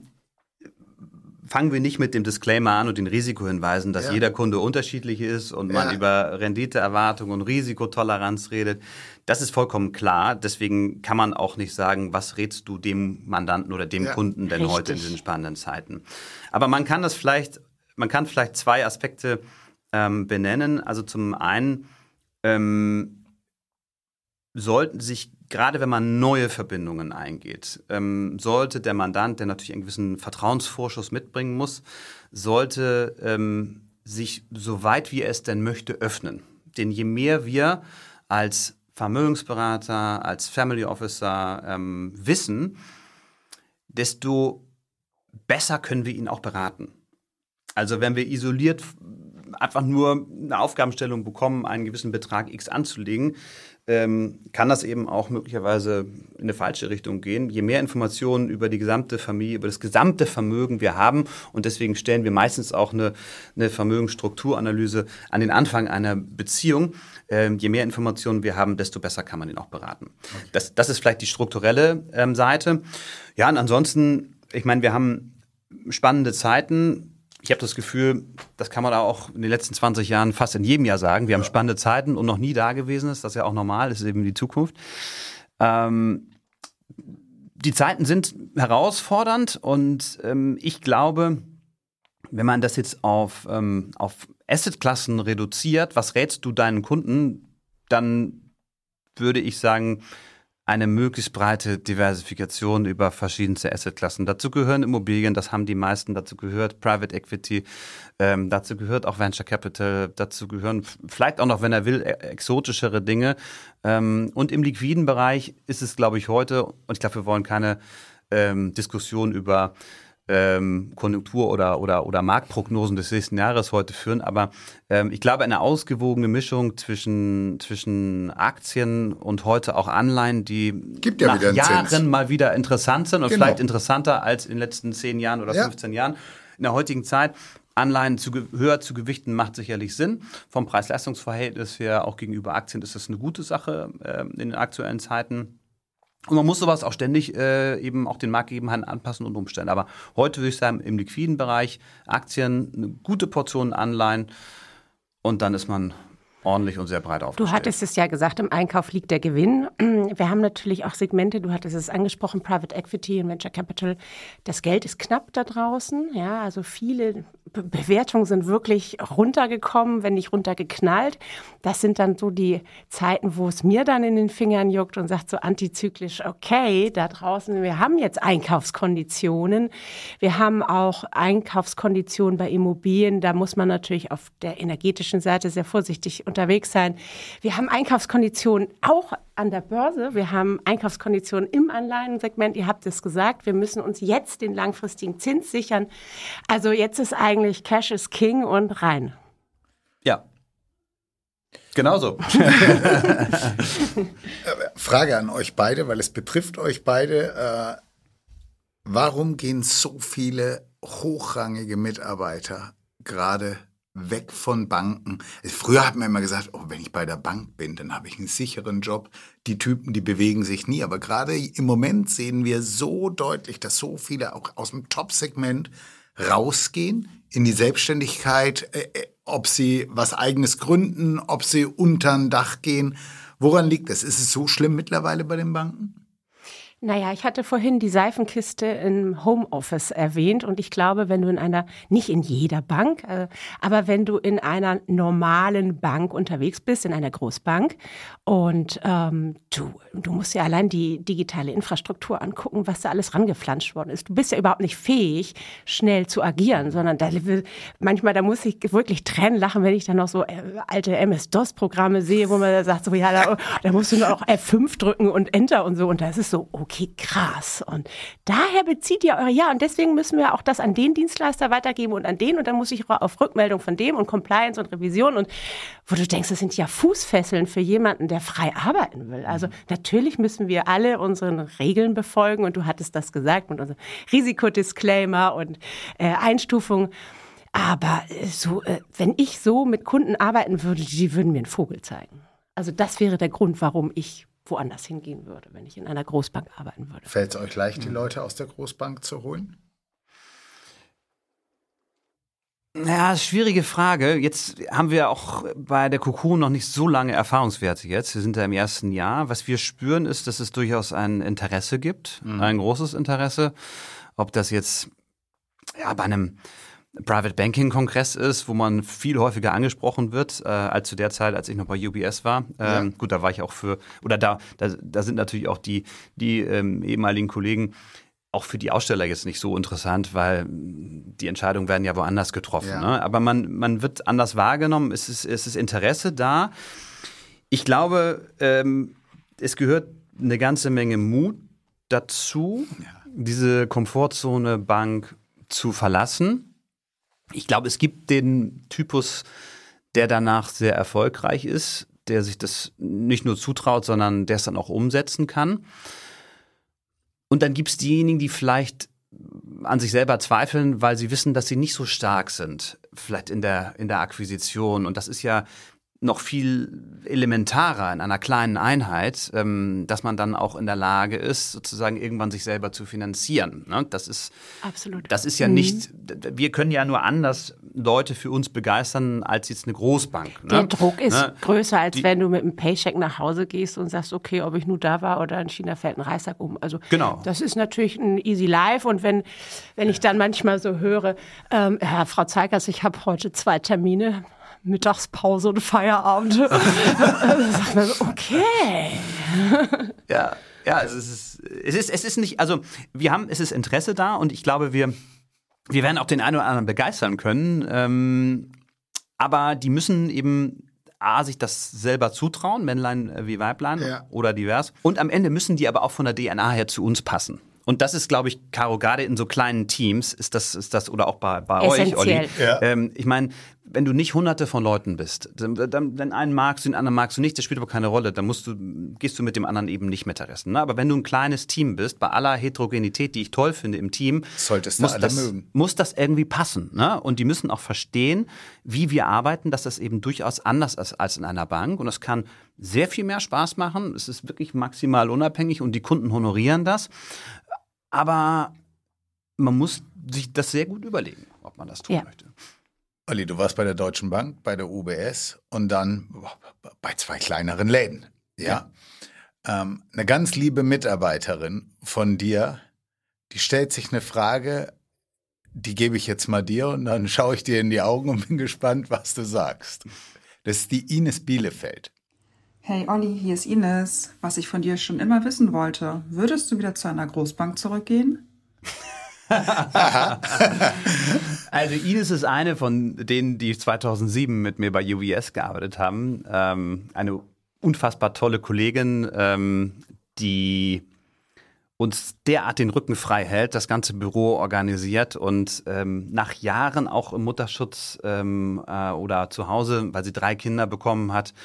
D: fangen wir nicht mit dem Disclaimer an und den Risikohinweisen, dass
B: Ja.
D: jeder Kunde unterschiedlich ist und man
B: Ja.
D: über Renditeerwartung und Risikotoleranz redet. Das ist vollkommen klar. Deswegen kann man auch nicht sagen, was rätst du dem Mandanten oder dem
B: Ja.
D: Kunden denn heute in
C: Richtig.
D: diesen spannenden Zeiten. Aber man kann das vielleicht, man kann vielleicht zwei Aspekte ähm, benennen. Also zum einen ähm, sollten sich, gerade wenn man neue Verbindungen eingeht, ähm, sollte der Mandant, der natürlich einen gewissen Vertrauensvorschuss mitbringen muss, sollte ähm, sich so weit wie er es denn möchte öffnen. Denn je mehr wir als Vermögensberater, als Family Officer ähm, wissen, desto besser können wir ihn auch beraten. Also wenn wir isoliert einfach nur eine Aufgabenstellung bekommen, einen gewissen Betrag X anzulegen, ähm, kann das eben auch möglicherweise in eine falsche Richtung gehen. Je mehr Informationen über die gesamte Familie, über das gesamte Vermögen wir haben, und deswegen stellen wir meistens auch eine, eine Vermögensstrukturanalyse an den Anfang einer Beziehung, ähm, je mehr Informationen wir haben, desto besser kann man ihn auch beraten. Das, das ist vielleicht die strukturelle ähm, Seite. Ja, und ansonsten, ich meine, wir haben spannende Zeiten. Ich habe das Gefühl, das kann man auch in den letzten 20 Jahren fast in jedem Jahr sagen. Wir haben spannende Zeiten und noch nie da gewesen ist. Das ist ja auch normal, das ist eben die Zukunft. Ähm, die Zeiten sind herausfordernd und ähm, ich glaube, wenn man das jetzt auf, ähm, auf Assetklassen reduziert, was rätst du deinen Kunden, dann würde ich sagen, eine möglichst breite Diversifikation über verschiedenste Assetklassen. Dazu gehören Immobilien, das haben die meisten, dazu gehört Private Equity, ähm, dazu gehört auch Venture Capital, dazu gehören vielleicht auch noch, wenn er will, e- exotischere Dinge. Ähm, und im liquiden Bereich ist es, glaube ich, heute, und ich glaube, wir wollen keine ähm, Diskussion über ähm, Konjunktur- oder, oder, oder Marktprognosen des nächsten Jahres heute führen. Aber ähm, ich glaube, eine ausgewogene Mischung zwischen, zwischen Aktien und heute auch Anleihen, die
B: Gibt ja
D: nach Jahren
B: Zins.
D: mal wieder interessant sind und
B: Genau.
D: vielleicht interessanter als in den letzten zehn Jahren oder
B: Ja.
D: 15 Jahren. In der heutigen Zeit Anleihen zu, höher zu gewichten macht sicherlich Sinn. Vom Preis-Leistungs-Verhältnis her auch gegenüber Aktien ist das eine gute Sache ähm, in den aktuellen Zeiten. Und man muss sowas auch ständig äh, eben auch den Marktgegebenheiten anpassen und umstellen. Aber heute würde ich sagen, im liquiden Bereich Aktien, eine gute Portion Anleihen und dann ist man ordentlich und sehr breit aufgestellt.
C: Du hattest es ja gesagt, im Einkauf liegt der Gewinn. <clears throat> Wir haben natürlich auch Segmente, du hattest es angesprochen, Private Equity und Venture Capital. Das Geld ist knapp da draußen. Ja, also viele Be Bewertungen sind wirklich runtergekommen, wenn nicht runtergeknallt. Das sind dann so die Zeiten, wo es mir dann in den Fingern juckt und sagt so antizyklisch, okay, da draußen, wir haben jetzt Einkaufskonditionen. Wir haben auch Einkaufskonditionen bei Immobilien. Da muss man natürlich auf der energetischen Seite sehr vorsichtig unterwegs sein. Wir haben Einkaufskonditionen auch an der Börse. Wir haben Einkaufskonditionen im Anleihensegment. Ihr habt es gesagt. Wir müssen uns jetzt den langfristigen Zins sichern. Also jetzt ist eigentlich Cash is King und rein.
D: Ja. Genauso. <laughs>
B: Frage an euch beide, weil es betrifft euch beide. Äh, warum gehen so viele hochrangige Mitarbeiter gerade weg von Banken. Früher hat man immer gesagt, oh, wenn ich bei der Bank bin, dann habe ich einen sicheren Job. Die Typen, die bewegen sich nie. Aber gerade im Moment sehen wir so deutlich, dass so viele auch aus dem Top-Segment rausgehen in die Selbstständigkeit, äh, äh, ob sie was eigenes gründen, ob sie unter ein Dach gehen. Woran liegt das? Ist es so schlimm mittlerweile bei den Banken?
C: Naja, ich hatte vorhin die Seifenkiste im Homeoffice erwähnt und ich glaube, wenn du in einer, nicht in jeder Bank, äh, aber wenn du in einer normalen Bank unterwegs bist, in einer Großbank und ähm, du, du musst ja allein die digitale Infrastruktur angucken, was da alles rangeflanscht worden ist. Du bist ja überhaupt nicht fähig, schnell zu agieren, sondern da, manchmal, da muss ich wirklich Tränen lachen, wenn ich dann noch so äh, alte MS-DOS-Programme sehe, wo man sagt, so ja, da, da musst du auch F5 drücken und Enter und so und das ist so, okay, krass. Und daher bezieht ihr eure, ja, und deswegen müssen wir auch das an den Dienstleister weitergeben und an den und dann muss ich auf Rückmeldung von dem und Compliance und Revision und wo du denkst, das sind ja Fußfesseln für jemanden, der frei arbeiten will. Also natürlich müssen wir alle unseren Regeln befolgen und du hattest das gesagt mit unserem Risikodisclaimer und äh, Einstufung. Aber äh, so, äh, wenn ich so mit Kunden arbeiten würde, die würden mir einen Vogel zeigen. Also das wäre der Grund, warum ich woanders hingehen würde, wenn ich in einer Großbank arbeiten würde.
B: Fällt es euch leicht, die Leute aus der Großbank zu holen?
D: Ja, schwierige Frage. Jetzt haben wir auch bei der Cocoon noch nicht so lange Erfahrungswerte jetzt. Wir sind da im ersten Jahr. Was wir spüren, ist, dass es durchaus ein Interesse gibt, mhm. ein großes Interesse. Ob das jetzt ja, bei einem Private Banking Kongress ist, wo man viel häufiger angesprochen wird, äh, als zu der Zeit, als ich noch bei UBS war. Ähm, ja. Gut, da war ich auch für, oder da, da, da sind natürlich auch die, die ähm, ehemaligen Kollegen auch für die Aussteller jetzt nicht so interessant, weil die Entscheidungen werden ja woanders getroffen. Ja. Ne? Aber man, man wird anders wahrgenommen, es ist, es ist Interesse da. Ich glaube, ähm, es gehört eine ganze Menge Mut dazu, ja. diese Komfortzone Bank zu verlassen ich glaube, es gibt den Typus, der danach sehr erfolgreich ist, der sich das nicht nur zutraut, sondern der es dann auch umsetzen kann. Und dann gibt es diejenigen, die vielleicht an sich selber zweifeln, weil sie wissen, dass sie nicht so stark sind, vielleicht in der, in der Akquisition. Und das ist ja noch viel elementarer in einer kleinen Einheit, ähm, dass man dann auch in der Lage ist, sozusagen irgendwann sich selber zu finanzieren. Ne? Das ist
C: absolut.
D: Das ist ja mhm. nicht. Wir können ja nur anders Leute für uns begeistern als jetzt eine Großbank.
C: Ne? Der Druck ist ne? größer, als Die, wenn du mit einem Paycheck nach Hause gehst und sagst, okay, ob ich nur da war oder in China fällt ein Reissack um. Also
D: genau.
C: das ist natürlich ein easy life. Und wenn wenn ich dann manchmal so höre, ähm, Frau Zeigers, ich habe heute zwei Termine Mittagspause und Feierabend. <laughs> okay.
D: Ja, ja, es ist, es ist, es ist nicht, also wir haben, es ist Interesse da und ich glaube, wir, wir werden auch den einen oder anderen begeistern können. Ähm, aber die müssen eben A, sich das selber zutrauen, Männlein wie Weiblein ja. oder divers. Und am Ende müssen die aber auch von der DNA her zu uns passen. Und das ist, glaube ich, Caro, gerade in so kleinen Teams ist das, ist das oder auch bei, bei euch, Olli. Ja. Ähm, ich meine, wenn du nicht hunderte von Leuten bist, dann, dann, einen magst du, den anderen magst du nicht, das spielt aber keine Rolle. Dann musst du, gehst du mit dem anderen eben nicht Mittagessen. Ne? Aber wenn du ein kleines Team bist, bei aller Heterogenität, die ich toll finde im Team,
B: Solltest
D: muss,
B: da
D: das,
B: mögen.
D: muss das irgendwie passen. Ne? Und die müssen auch verstehen, wie wir arbeiten, dass das eben durchaus anders ist als in einer Bank. Und es kann sehr viel mehr Spaß machen. Es ist wirklich maximal unabhängig und die Kunden honorieren das. Aber man muss sich das sehr gut überlegen, ob man das tun ja. möchte.
B: Olli, du warst bei der Deutschen Bank, bei der UBS und dann bei zwei kleineren Läden. Ja. ja. Ähm, eine ganz liebe Mitarbeiterin von dir, die stellt sich eine Frage, die gebe ich jetzt mal dir und dann <laughs> schaue ich dir in die Augen und bin gespannt, was du sagst. Das ist die Ines Bielefeld.
F: Hey Olli, hier ist Ines. Was ich von dir schon immer wissen wollte, würdest du wieder zu einer Großbank zurückgehen? <laughs>
D: also Ines ist eine von denen, die 2007 mit mir bei UBS gearbeitet haben. Ähm, eine unfassbar tolle Kollegin, ähm, die uns derart den Rücken frei hält, das ganze Büro organisiert und ähm, nach Jahren auch im Mutterschutz ähm, äh, oder zu Hause, weil sie drei Kinder bekommen hat,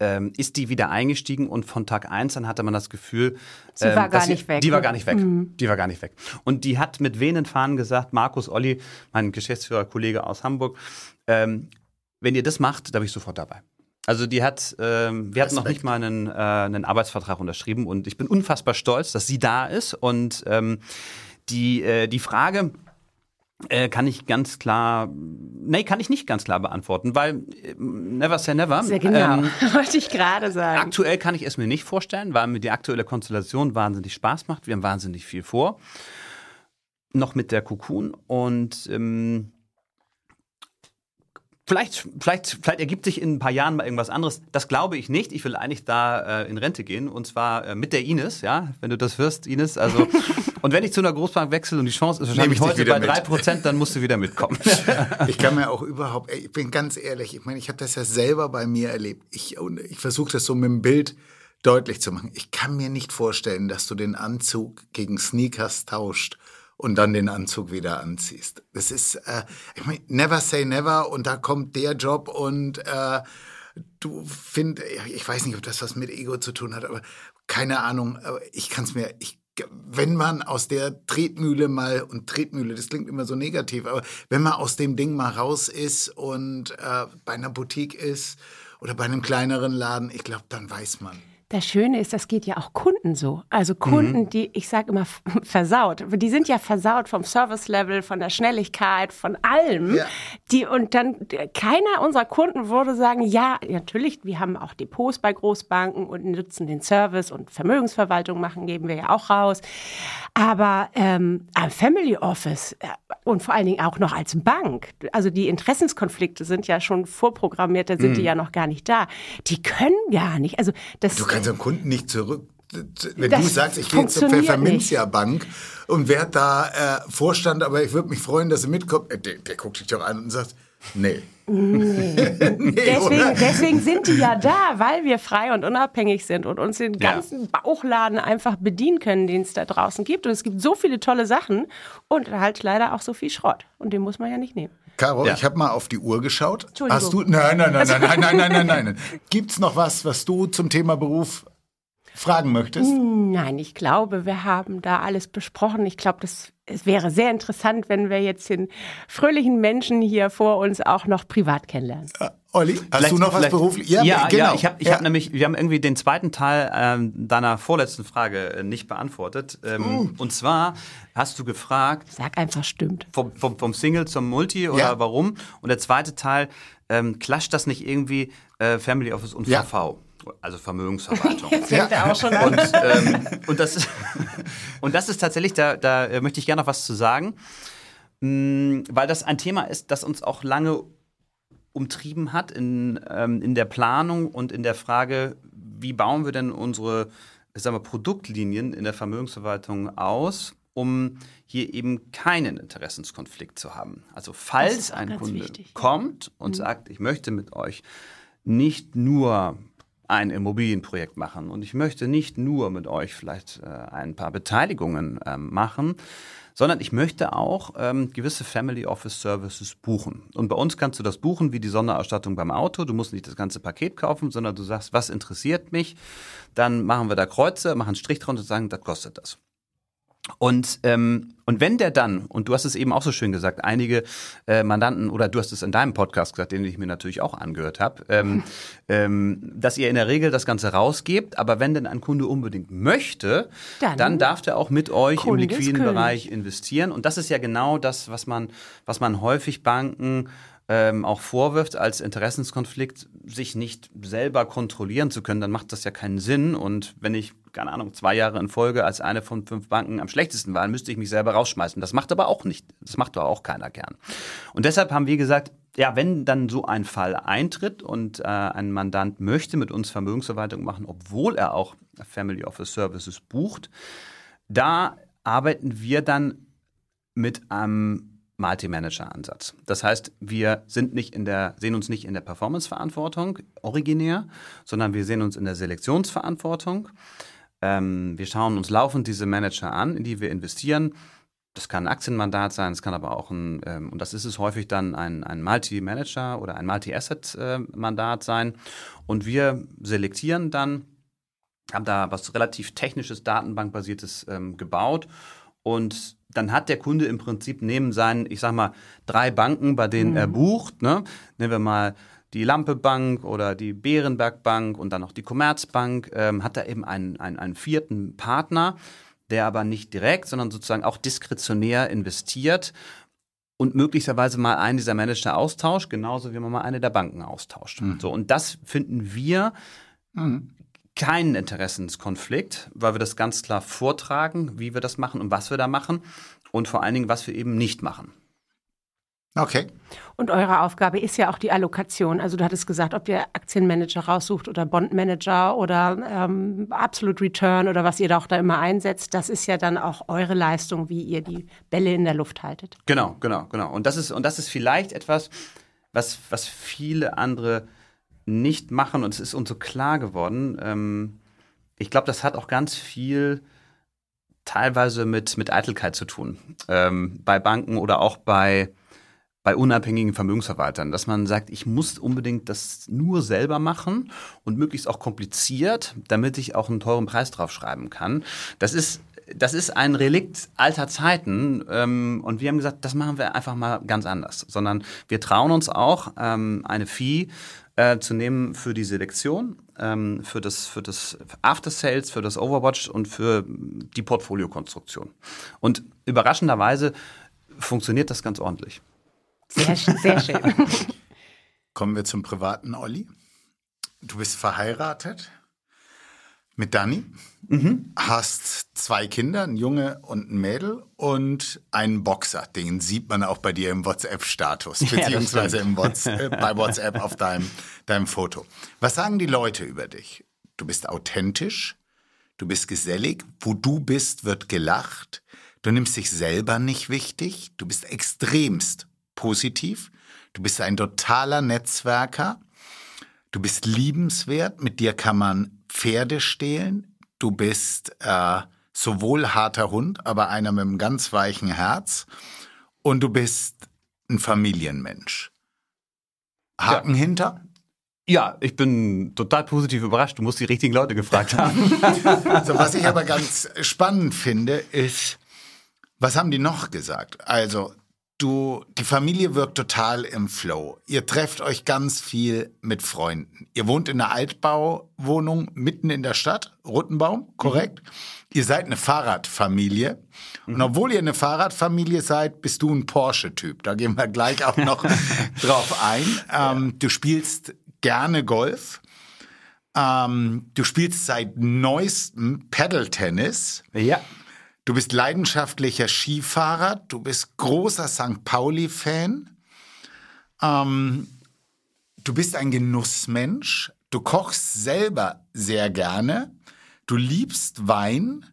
D: ähm, ist die wieder eingestiegen und von Tag eins an hatte man das Gefühl,
C: sie ähm, war gar nicht
D: sie,
C: weg.
D: Die war gar nicht weg. Mhm. Die war gar nicht weg. Und die hat mit wehenden Fahnen gesagt, Markus Olli, mein Geschäftsführer, Kollege aus Hamburg, ähm, wenn ihr das macht, da bin ich sofort dabei. Also die hat, ähm, wir hatten noch nicht mal einen, äh, einen Arbeitsvertrag unterschrieben und ich bin unfassbar stolz, dass sie da ist. Und ähm, die, äh, die Frage äh, kann ich ganz klar, nee, kann ich nicht ganz klar beantworten, weil äh, never say never.
C: Sehr genau, ähm, <laughs> wollte ich gerade sagen.
D: Aktuell kann ich es mir nicht vorstellen, weil mir die aktuelle Konstellation wahnsinnig Spaß macht. Wir haben wahnsinnig viel vor. Noch mit der Cocoon und ähm, Vielleicht, vielleicht, vielleicht ergibt sich in ein paar Jahren mal irgendwas anderes. Das glaube ich nicht. Ich will eigentlich da äh, in Rente gehen und zwar äh, mit der Ines, ja, wenn du das hörst, Ines. Also <laughs> und wenn ich zu einer Großbank wechsle und die Chance ist wahrscheinlich heute bei drei Prozent, dann musst du wieder mitkommen.
B: ich kann mir auch überhaupt, ich bin ganz ehrlich, ich meine, ich habe das ja selber bei mir erlebt. Ich, ich versuche das so mit dem Bild deutlich zu machen. Ich kann mir nicht vorstellen, dass du den Anzug gegen Sneakers tauscht und dann den Anzug wieder anziehst. Das ist, äh, ich meine, never say never und da kommt der Job und äh, du find, ich weiß nicht, ob das was mit Ego zu tun hat, aber keine Ahnung, aber ich kann es mir, ich wenn man aus der Tretmühle mal, und Tretmühle, das klingt immer so negativ, aber wenn man aus dem Ding mal raus ist und äh, bei einer Boutique ist oder bei einem kleineren Laden, ich glaube, dann weiß man.
C: Das Schöne ist, das geht ja auch Kunden so. Also Kunden, mhm. die, ich sage immer, versaut. Die sind ja versaut vom Service-Level, von der Schnelligkeit, von allem. Ja. Die, und dann, keiner unserer Kunden würde sagen, ja, natürlich, wir haben auch Depots bei Großbanken und nutzen den Service und Vermögensverwaltung machen, geben wir ja auch raus. Aber ähm, am Family Office äh, und vor allen Dingen auch noch als Bank, also die Interessenskonflikte sind ja schon vorprogrammiert, da sind mhm. die ja noch gar nicht da. Die können gar nicht. Also das
B: kannst dem Kunden nicht zurück. Wenn das du sagst, ich gehe zur Pfefferminzia Bank und werde da äh, Vorstand, aber ich würde mich freuen, dass er mitkommt, äh, der, der guckt dich doch an und sagt, nee.
C: Nee. <laughs> nee deswegen, deswegen, sind die ja da, weil wir frei und unabhängig sind und uns den ganzen ja. Bauchladen einfach bedienen können, den es da draußen gibt. Und es gibt so viele tolle Sachen und halt leider auch so viel Schrott. Und den muss man ja nicht nehmen.
B: Caro, ja. ich habe mal auf die Uhr geschaut. Hast du? Nein, nein, nein, nein, nein, nein, nein, nein, nein. nein. <laughs> Gibt's noch was, was du zum Thema Beruf fragen möchtest?
C: Nein, ich glaube, wir haben da alles besprochen. Ich glaube, das es wäre sehr interessant, wenn wir jetzt den fröhlichen Menschen hier vor uns auch noch privat kennenlernen.
B: Uh, Olli, hast vielleicht, du noch was beruflich?
D: Ja, ja, genau. ja ich habe ich ja. hab nämlich, wir haben irgendwie den zweiten Teil ähm, deiner vorletzten Frage äh, nicht beantwortet. Ähm, uh. Und zwar hast du gefragt.
C: Sag einfach, stimmt.
D: Vom, vom, vom Single zum Multi oder ja. warum? Und der zweite Teil, ähm, clasht das nicht irgendwie äh, Family Office und VV? Also Vermögensverwaltung. <laughs>
C: Jetzt fängt ja. er auch schon an.
D: Und, ähm, und, das, ist, <laughs> und das ist tatsächlich, da, da möchte ich gerne noch was zu sagen, mh, weil das ein Thema ist, das uns auch lange umtrieben hat in, ähm, in der Planung und in der Frage, wie bauen wir denn unsere sagen wir, Produktlinien in der Vermögensverwaltung aus, um hier eben keinen Interessenskonflikt zu haben. Also falls ein Kunde wichtig, kommt und mhm. sagt, ich möchte mit euch nicht nur ein Immobilienprojekt machen und ich möchte nicht nur mit euch vielleicht äh, ein paar Beteiligungen ähm, machen, sondern ich möchte auch ähm, gewisse Family Office Services buchen. Und bei uns kannst du das buchen wie die Sonderausstattung beim Auto. Du musst nicht das ganze Paket kaufen, sondern du sagst, was interessiert mich? Dann machen wir da Kreuze, machen einen Strich drunter und sagen, das kostet das. Und, ähm, und wenn der dann, und du hast es eben auch so schön gesagt, einige äh, Mandanten, oder du hast es in deinem Podcast gesagt, den ich mir natürlich auch angehört habe, ähm, <laughs> ähm, dass ihr in der Regel das Ganze rausgebt, aber wenn denn ein Kunde unbedingt möchte, dann, dann darf der auch mit euch Kunde im liquiden Bereich investieren. Und das ist ja genau das, was man, was man häufig Banken ähm, auch vorwirft, als Interessenskonflikt sich nicht selber kontrollieren zu können, dann macht das ja keinen Sinn. Und wenn ich, keine Ahnung, zwei Jahre in Folge als eine von fünf Banken am schlechtesten war, müsste ich mich selber rausschmeißen. Das macht aber auch nicht, das macht aber auch keiner gern. Und deshalb haben wir gesagt, ja, wenn dann so ein Fall eintritt und äh, ein Mandant möchte mit uns Vermögensverwaltung machen, obwohl er auch Family Office Services bucht, da arbeiten wir dann mit einem Multi-Manager-Ansatz. Das heißt, wir sind nicht in der, sehen uns nicht in der Performance-Verantwortung originär, sondern wir sehen uns in der Selektionsverantwortung. Ähm, wir schauen uns laufend diese Manager an, in die wir investieren. Das kann ein Aktienmandat sein, es kann aber auch ein, ähm, und das ist es häufig dann ein, ein Multi-Manager oder ein Multi-Asset-Mandat sein. Und wir selektieren dann, haben da was relativ technisches, datenbankbasiertes ähm, gebaut und dann hat der Kunde im Prinzip neben seinen, ich sag mal, drei Banken, bei denen er bucht, ne, nehmen wir mal die Lampe Bank oder die Bärenberg Bank und dann noch die Commerzbank, ähm, hat er eben einen, einen, einen vierten Partner, der aber nicht direkt, sondern sozusagen auch diskretionär investiert und möglicherweise mal einen dieser Manager austauscht, genauso wie man mal eine der Banken austauscht. So, und das finden wir keinen Interessenskonflikt, weil wir das ganz klar vortragen, wie wir das machen und was wir da machen und vor allen Dingen, was wir eben nicht machen.
B: Okay.
C: Und eure Aufgabe ist ja auch die Allokation. Also du hattest gesagt, ob ihr Aktienmanager raussucht oder Bondmanager oder ähm, Absolute Return oder was ihr da auch da immer einsetzt, das ist ja dann auch eure Leistung, wie ihr die Bälle in der Luft haltet.
D: Genau, genau, genau. Und das ist, und das ist vielleicht etwas, was, was viele andere nicht machen und es ist uns so klar geworden. Ähm, ich glaube, das hat auch ganz viel teilweise mit, mit Eitelkeit zu tun. Ähm, bei Banken oder auch bei, bei unabhängigen Vermögensverwaltern, dass man sagt, ich muss unbedingt das nur selber machen und möglichst auch kompliziert, damit ich auch einen teuren Preis draufschreiben kann. Das ist das ist ein Relikt alter Zeiten ähm, und wir haben gesagt, das machen wir einfach mal ganz anders, sondern wir trauen uns auch ähm, eine Fee äh, zu nehmen für die Selektion, ähm, für das, für das After Sales, für das Overwatch und für die Portfoliokonstruktion. Und überraschenderweise funktioniert das ganz ordentlich.
C: Sehr, sehr <laughs> schön.
B: Kommen wir zum privaten Olli. Du bist verheiratet mit Dani, hast zwei Kinder, ein Junge und ein Mädel und einen Boxer. Den sieht man auch bei dir im WhatsApp-Status, beziehungsweise im WhatsApp, bei WhatsApp auf deinem, deinem Foto. Was sagen die Leute über dich? Du bist authentisch, du bist gesellig, wo du bist, wird gelacht, du nimmst dich selber nicht wichtig, du bist extremst positiv, du bist ein totaler Netzwerker, Du bist liebenswert, mit dir kann man Pferde stehlen. Du bist äh, sowohl harter Hund, aber einer mit einem ganz weichen Herz. Und du bist ein Familienmensch. Haken hinter?
D: Ja, ich bin total positiv überrascht. Du musst die richtigen Leute gefragt haben. <laughs>
B: So, was ich aber ganz spannend finde, ist, was haben die noch gesagt? Also, du, die Familie wirkt total im Flow. Ihr trefft euch ganz viel mit Freunden. Ihr wohnt in einer Altbauwohnung mitten in der Stadt, Ruttenbaum, korrekt? Ihr seid eine Fahrradfamilie. Und obwohl ihr eine Fahrradfamilie seid, bist du ein Porsche-Typ. Da gehen wir gleich auch noch <laughs> drauf ein. Ähm, du spielst gerne Golf. Ähm, du spielst seit neuestem Paddle-Tennis.
D: ja.
B: Du bist leidenschaftlicher Skifahrer. Du bist großer St. Pauli-Fan. Ähm, du bist ein Genussmensch. Du kochst selber sehr gerne. Du liebst Wein.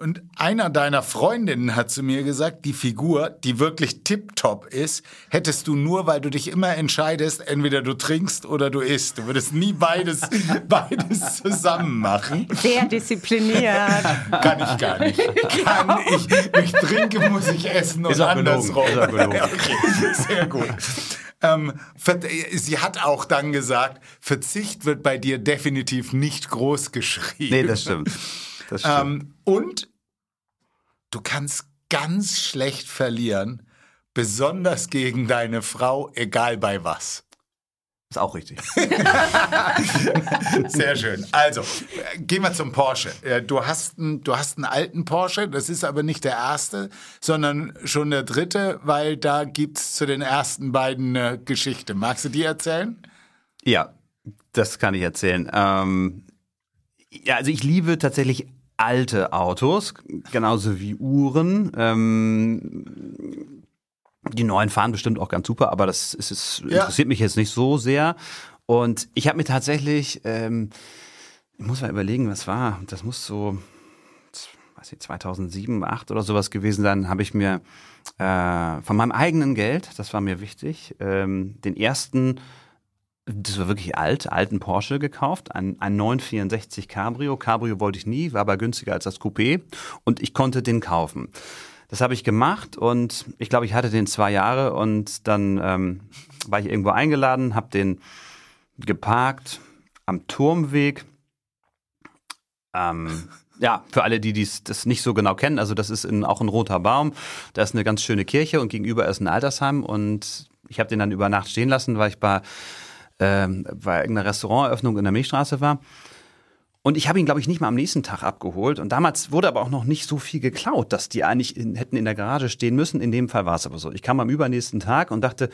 B: Und einer deiner Freundinnen hat zu mir gesagt, die Figur, die wirklich tipptopp ist, hättest du nur, weil du dich immer entscheidest, entweder du trinkst oder du isst. Du würdest nie beides, <laughs> beides zusammen machen.
C: Sehr diszipliniert.
B: Kann ich gar nicht. Kann ich. Wenn ich trinke, muss ich essen und
D: Ist
B: andersrum.
D: Ist. <laughs>
B: Okay, sehr gut. Ähm, ver- sie hat auch dann gesagt, Verzicht wird bei dir definitiv nicht groß geschrieben.
D: Nee, das stimmt. Das stimmt.
B: Ähm, und du kannst ganz schlecht verlieren, besonders gegen deine Frau, egal bei was.
D: ist auch richtig. <laughs>
B: Sehr schön. Also, gehen wir zum Porsche. Äh, Du hast, einen, du hast einen alten Porsche, das ist aber nicht der erste, sondern schon der dritte, weil da gibt's zu den ersten beiden eine Geschichte. Magst du die erzählen?
D: Ja, das kann ich erzählen. Ähm, ja, also ich liebe tatsächlich alte Autos, genauso wie Uhren. Ähm, die neuen fahren bestimmt auch ganz super, aber das ist, ist,
B: Ja.
D: interessiert mich jetzt nicht so sehr. Und ich habe mir tatsächlich, ähm, ich muss mal überlegen, was war, das muss so, weiß ich, 2007, 2008 oder sowas gewesen sein, habe ich mir äh, von meinem eigenen Geld, das war mir wichtig, ähm, den ersten das war wirklich alt, alten Porsche gekauft, ein, ein 964 Cabrio. Cabrio wollte ich nie, war aber günstiger als das Coupé und ich konnte den kaufen. Das habe ich gemacht und ich glaube, ich hatte den zwei Jahre und dann ähm, war ich irgendwo eingeladen, habe den geparkt am Turmweg. Ähm, ja, für alle, die dies, das nicht so genau kennen, also das ist in, auch ein roter Baum. Da ist eine ganz schöne Kirche und gegenüber ist ein Altersheim. Und ich habe den dann über Nacht stehen lassen, weil ich bei, ähm, bei irgendeiner Restauranteröffnung in der Milchstraße war. Und ich habe ihn, glaube ich, nicht mal am nächsten Tag abgeholt. Und damals wurde aber auch noch nicht so viel geklaut, dass die eigentlich in, hätten in der Garage stehen müssen. In dem Fall war es aber so. Ich kam am übernächsten Tag und dachte,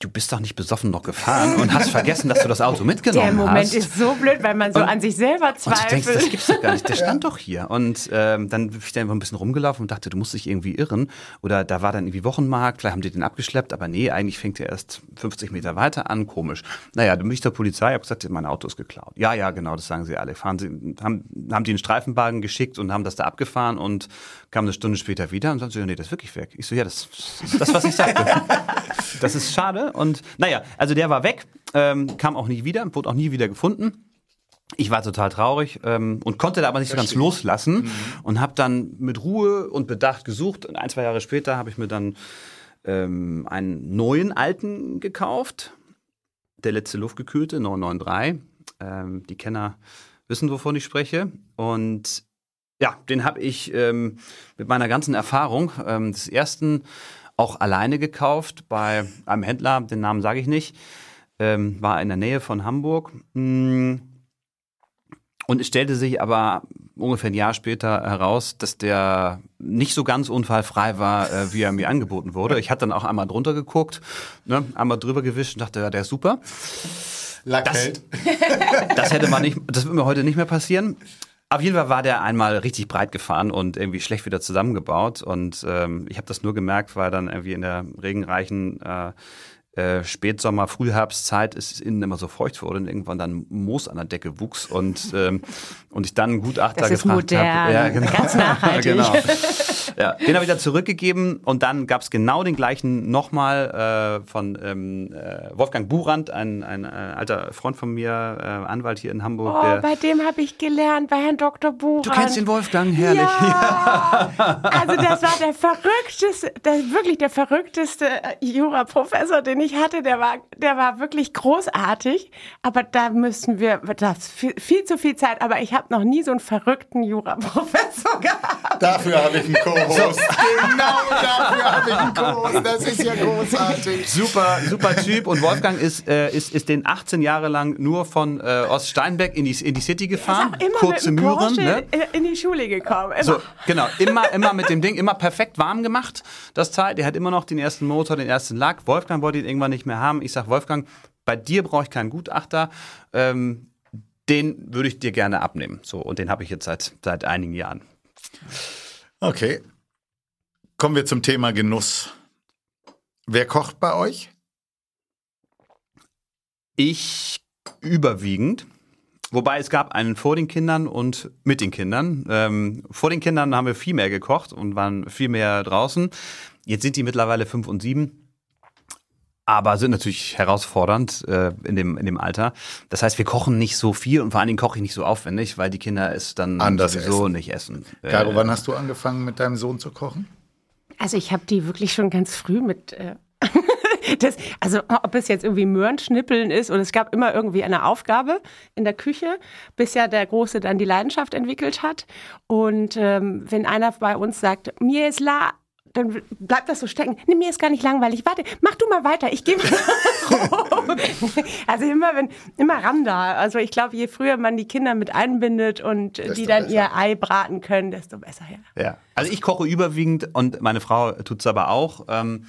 D: du bist doch nicht besoffen noch gefahren und hast vergessen, dass du das Auto mitgenommen hast.
C: Der Moment
D: hast.
C: ist so blöd, weil man so
D: Und-
C: an sich selber
D: Und du denkst,
C: zweifelt.
D: das gibt's doch gar nicht. Der <laughs> stand doch hier. Und ähm, dann bin ich da einfach ein bisschen rumgelaufen und dachte, du musst dich irgendwie irren. Oder da war dann irgendwie Wochenmarkt, vielleicht haben die den abgeschleppt, aber nee, eigentlich fängt er erst 50 Meter weiter an. Komisch. Naja, dann bin ich zur Polizei, habe gesagt, mein Auto ist geklaut. Ja, ja, genau, das sagen sie alle. Fahren sie, haben, haben die einen Streifenwagen geschickt und haben das da abgefahren und kamen eine Stunde später wieder und sie, ja, nee, das ist wirklich weg. Ich so, ja, das ist das, was ich sagte. <laughs> das ist schade. Und naja, also der war weg, ähm, kam auch nie wieder, wurde auch nie wieder gefunden. Ich war total traurig ähm, und konnte da aber nicht so ganz loslassen und habe dann mit Ruhe und Bedacht gesucht. Und ein, zwei Jahre später habe ich mir dann ähm, einen neuen alten gekauft. Der letzte luftgekühlte, 993. Ähm, die Kenner wissen, wovon ich spreche. Und ja, den habe ich ähm, mit meiner ganzen Erfahrung ähm, des ersten auch alleine gekauft bei einem Händler, den Namen sage ich nicht, ähm, war in der Nähe von Hamburg. Mm. Und es stellte sich aber ungefähr ein Jahr später heraus, dass der nicht so ganz unfallfrei war, äh, wie er mir angeboten wurde. Ich hatte dann auch einmal drunter geguckt, ne, einmal drüber gewischt und dachte, ja, der ist super.
B: Lackheld. <laughs>
D: Das hätte man nicht, das würde mir heute nicht mehr passieren. Auf jeden Fall war der einmal richtig breit gefahren und irgendwie schlecht wieder zusammengebaut. Und ähm, ich habe das nur gemerkt, weil dann irgendwie in der regenreichen äh, äh, Spätsommer, Frühherbstzeit es innen immer so feucht wurde und irgendwann dann Moos an der Decke wuchs und, ähm, und ich dann einen Gutachter
C: Das ist
D: gefragt habe. <laughs>
C: ganz nachhaltig.
D: genau. Ja, den habe ich wieder zurückgegeben und dann gab es genau den gleichen nochmal äh, von ähm, äh, Wolfgang Burand, ein, ein äh, alter Freund von mir, äh, Anwalt hier in Hamburg.
C: Oh,
D: der,
C: bei dem habe ich gelernt, bei Herrn Dr. Buchand.
D: du kennst den Wolfgang, herrlich.
C: Ja. <laughs> Also das war der verrückteste, der, wirklich der verrückteste Juraprofessor, den ich hatte. Der war, der war wirklich großartig. Aber da müssen wir, das viel, viel zu viel Zeit. Aber ich habe noch nie so einen verrückten Juraprofessor <laughs> gehabt.
B: Dafür habe ich einen Co-Host. genau dafür habe ich einen Co-Host. Das ist ja großartig.
D: Super, super Typ. Und Wolfgang ist, äh, ist, ist den 18 Jahre lang nur von äh, Oststeinbeck in die, in die City gefahren.
C: Ist auch immer
D: Kurze
C: mit
D: Mühren. Ne?
C: in- in die Schule gekommen. Immer.
D: So, genau. Immer, immer mit dem Ding, immer perfekt warm gemacht, das Teil. Der hat immer noch den ersten Motor, den ersten Lack. Wolfgang wollte ihn irgendwann nicht mehr haben. Ich sag, Wolfgang, bei dir brauche ich keinen Gutachter. Ähm, den würde ich dir gerne abnehmen. So, und den habe ich jetzt seit, seit einigen Jahren.
B: Okay. Kommen wir zum Thema Genuss. Wer kocht bei euch?
D: Ich überwiegend. Wobei es gab einen vor den Kindern und mit den Kindern. Ähm, vor den Kindern haben wir viel mehr gekocht und waren viel mehr draußen. Jetzt sind die mittlerweile fünf und sieben. Aber sind natürlich herausfordernd äh, in, dem, in dem Alter. Das heißt, wir kochen nicht so viel und vor allen Dingen koche ich nicht so aufwendig, weil die Kinder es dann
B: Anders
D: sowieso
B: essen.
D: nicht essen.
B: Caro,
D: Äh,
B: wann hast du angefangen, mit deinem Sohn zu kochen?
C: Also ich habe die wirklich schon ganz früh mit. Äh, <laughs> das, also ob es jetzt irgendwie Möhrenschnippeln ist und es gab immer irgendwie eine Aufgabe in der Küche, bis ja der Große dann die Leidenschaft entwickelt hat. Und ähm, wenn einer bei uns sagt, mir ist la, dann bleibt das so stecken. Nee, mir ist gar nicht langweilig. Warte, mach du mal weiter. Ich gehe rum. <laughs> Also immer wenn immer ran da. Also ich glaube, je früher man die Kinder mit einbindet und
B: Desto
C: die dann
B: besser.
C: ihr Ei braten können, desto besser. Ja.
D: Ja. Also ich koche überwiegend und meine Frau tut's aber auch. Ähm,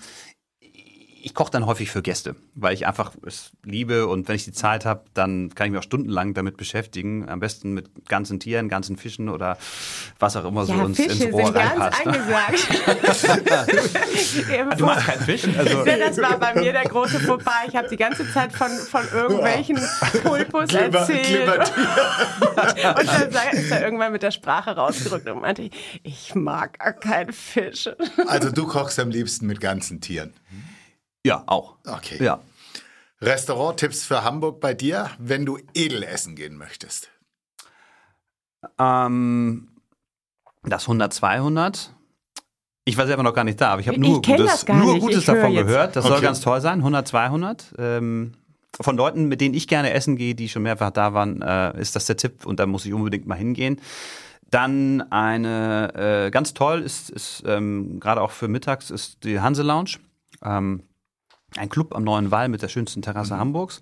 D: ich koche dann häufig für Gäste, weil ich einfach es liebe und wenn ich die Zeit habe, dann kann ich mich auch stundenlang damit beschäftigen. Am besten mit ganzen Tieren, ganzen Fischen oder was auch immer so
C: Ja,
D: uns
C: Fische
D: ins
C: sind
D: Rohr
C: ganz
D: reinpasst. ne?
C: angesagt. <laughs>
D: Du machst keinen Fisch? Also,
C: Ja, das war bei mir der große Fauxpas. Ich habe die ganze Zeit von, von irgendwelchen Pulpus
B: Glibber-
C: erzählt. <laughs> Und dann ist er irgendwann mit der Sprache rausgerückt und meinte, ich mag keinen Fisch.
B: Also du kochst am liebsten mit ganzen Tieren.
D: Ja, auch.
B: Okay.
D: Ja.
B: Restaurant-Tipps für Hamburg bei dir, wenn du edel essen gehen möchtest.
D: Ähm, das 100, 200. Ich war selber noch gar nicht da, aber ich habe nur Gutes, nur. Gutes
C: Ich
D: davon gehört. Das soll
B: Okay.
D: ganz toll sein. 100, 200. Ähm, von Leuten, mit denen ich gerne essen gehe, die schon mehrfach da waren, äh, ist das der Tipp und da muss ich unbedingt mal hingehen. Dann eine äh, ganz toll ist, ist ähm, gerade auch für mittags ist die Hanse Lounge. Ähm, ein Club am Neuen Wall mit der schönsten Terrasse Hamburgs.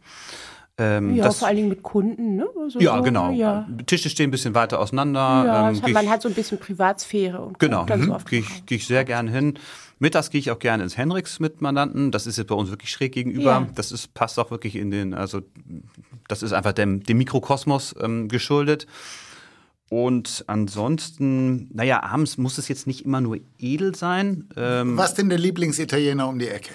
D: Ähm,
C: Ja,
D: das,
C: vor allen Dingen mit Kunden, ne? Also
D: ja,
C: so,
D: genau.
C: Ja,
D: Tische stehen ein bisschen weiter auseinander.
C: ja
D: ähm,
C: hat,
D: geh ich-
C: man hat so ein bisschen Privatsphäre und
D: Genau,
C: so
D: mhm.
C: auf
D: gehe ich, geh ich sehr gerne hin. Mittags gehe ich auch gerne ins Henriks mit Mandanten. Das ist jetzt bei uns wirklich schräg gegenüber.
C: Ja.
D: Das ist, passt auch wirklich in den, also das ist einfach dem, dem Mikrokosmos ähm, geschuldet. Und ansonsten, naja, abends muss es jetzt nicht immer nur edel sein. Ähm,
B: Was denn der Lieblingsitaliener um die Ecke?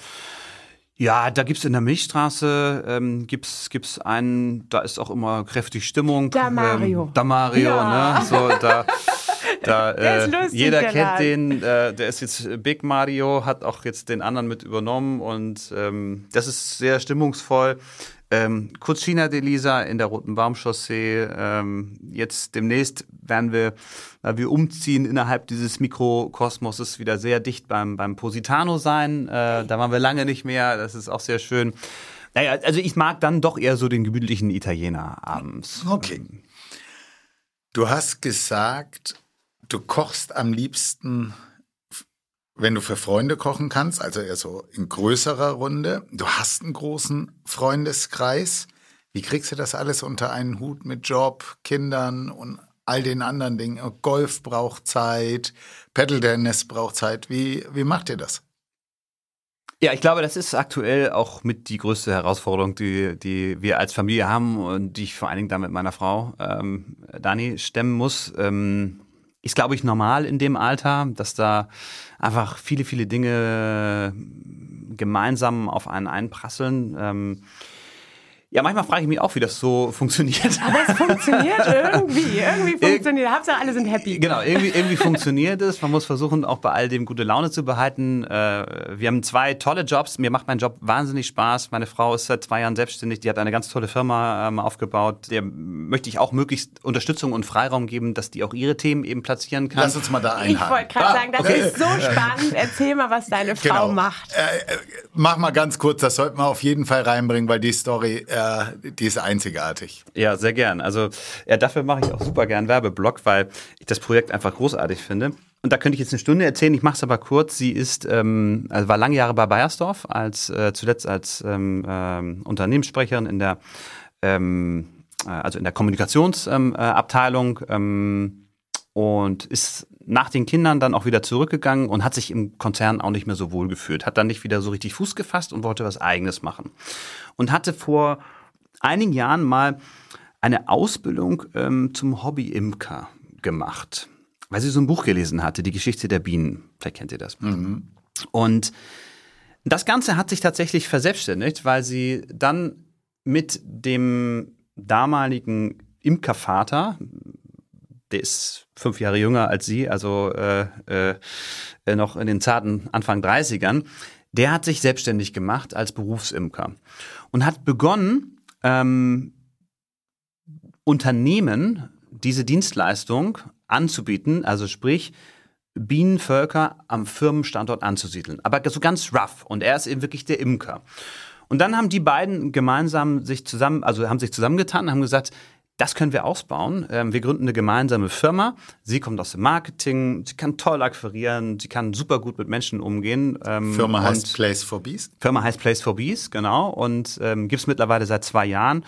D: Ja, da gibt's in der Milchstraße, ähm, gibt's, gibt's einen, da ist auch immer kräftig Stimmung.
C: Da Mario.
D: Ähm, da Mario,
C: Ja.
D: ne? So, da, <laughs> da, äh,
C: lustig,
D: jeder
C: der
D: kennt
C: Laden.
D: den, äh, der ist jetzt Big Mario, hat auch jetzt den anderen mit übernommen und ähm, das ist sehr stimmungsvoll. Ähm, Cucina de Lisa in der Roten Baumchaussee. Ähm, jetzt demnächst werden wir, weil wir umziehen innerhalb dieses Mikrokosmoses wieder sehr dicht beim, beim Positano sein. Äh, da waren wir lange nicht mehr. Das ist auch sehr schön. Naja, also ich mag dann doch eher so den gemütlichen Italiener abends.
B: Okay. Du hast gesagt, du kochst am liebsten, wenn du für Freunde kochen kannst, also eher so in größerer Runde. Du hast einen großen Freundeskreis. Wie kriegst du das alles unter einen Hut mit Job, Kindern und all den anderen Dingen? Golf braucht Zeit, Paddle-Tennis braucht Zeit. Wie, wie macht ihr das?
D: Ja, ich glaube, das ist aktuell auch mit die größte Herausforderung, die, die wir als Familie haben und die ich vor allen Dingen da mit meiner Frau ähm, Dani stemmen muss. Ähm, ist, glaube ich, normal in dem Alter, dass da einfach viele, viele Dinge gemeinsam auf einen einprasseln. Ähm, ja, manchmal frage ich mich auch, wie das so funktioniert. <laughs>
C: Aber es funktioniert irgendwie. <laughs> Irgendwie funktioniert. Hauptsache, alle sind happy.
D: Genau, irgendwie, irgendwie <laughs> funktioniert es. Man muss versuchen, auch bei all dem gute Laune zu behalten. Äh, wir haben zwei tolle Jobs. Mir macht mein Job wahnsinnig Spaß. Meine Frau ist seit zwei Jahren selbstständig. Die hat eine ganz tolle Firma ähm, aufgebaut. Der möchte ich auch möglichst Unterstützung und Freiraum geben, dass die auch ihre Themen eben platzieren kann.
B: Lass uns mal da
C: Ich
B: einhaken.
C: wollte gerade
B: Ah,
C: sagen, das
B: okay.
C: ist so spannend. Erzähl mal, was deine Frau
B: Genau.
C: macht.
B: Äh, äh, mach mal ganz kurz, das sollten wir auf jeden Fall reinbringen, weil die Story, äh, die ist einzigartig.
D: Ja, sehr gern. Also ja, dafür mache ich auch super gern Werbeblock, weil ich das Projekt einfach großartig finde. Und da könnte ich jetzt eine Stunde erzählen. Ich mache es aber kurz. Sie ist, ähm, also war lange Jahre bei Bayersdorf, als äh, zuletzt als ähm, ähm, Unternehmenssprecherin in der, ähm, äh, also in der Kommunikationsabteilung. Ähm, äh, ähm, und ist nach den Kindern dann auch wieder zurückgegangen und hat sich im Konzern auch nicht mehr so wohl gefühlt, hat dann nicht wieder so richtig Fuß gefasst und wollte was eigenes machen. Und hatte vor einigen Jahren mal eine Ausbildung ähm, zum Hobby-Imker gemacht, weil sie so ein Buch gelesen hatte, die Geschichte der Bienen. Vielleicht kennt ihr das. Und das Ganze hat sich tatsächlich verselbstständigt, weil sie dann mit dem damaligen Imkervater, der ist fünf Jahre jünger als sie, also äh, äh, noch in den zarten Anfang 30ern, der hat sich selbstständig gemacht als Berufsimker und hat begonnen, ähm, Unternehmen diese Dienstleistung anzubieten, also sprich Bienenvölker am Firmenstandort anzusiedeln. Aber so ganz rough. Und er ist eben wirklich der Imker. Und dann haben die beiden gemeinsam sich zusammen, also haben sich zusammengetan und haben gesagt, das können wir ausbauen. Ähm, wir gründen eine gemeinsame Firma. Sie kommt aus dem Marketing, sie kann toll akquirieren, sie kann super gut mit Menschen umgehen. Ähm,
B: Firma
D: und-
B: heißt Place for Beast.
D: Firma heißt Place for Bees, genau, und ähm, gibt es mittlerweile seit zwei Jahren.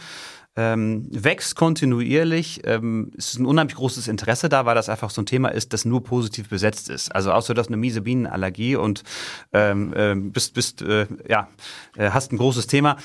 D: Ähm, wächst kontinuierlich, ähm, es ist ein unheimlich großes Interesse da, weil das einfach so ein Thema ist, das nur positiv besetzt ist. Also außer du hast eine miese Bienenallergie und ähm, ähm, bist, bist äh, ja, äh, hast ein großes Thema.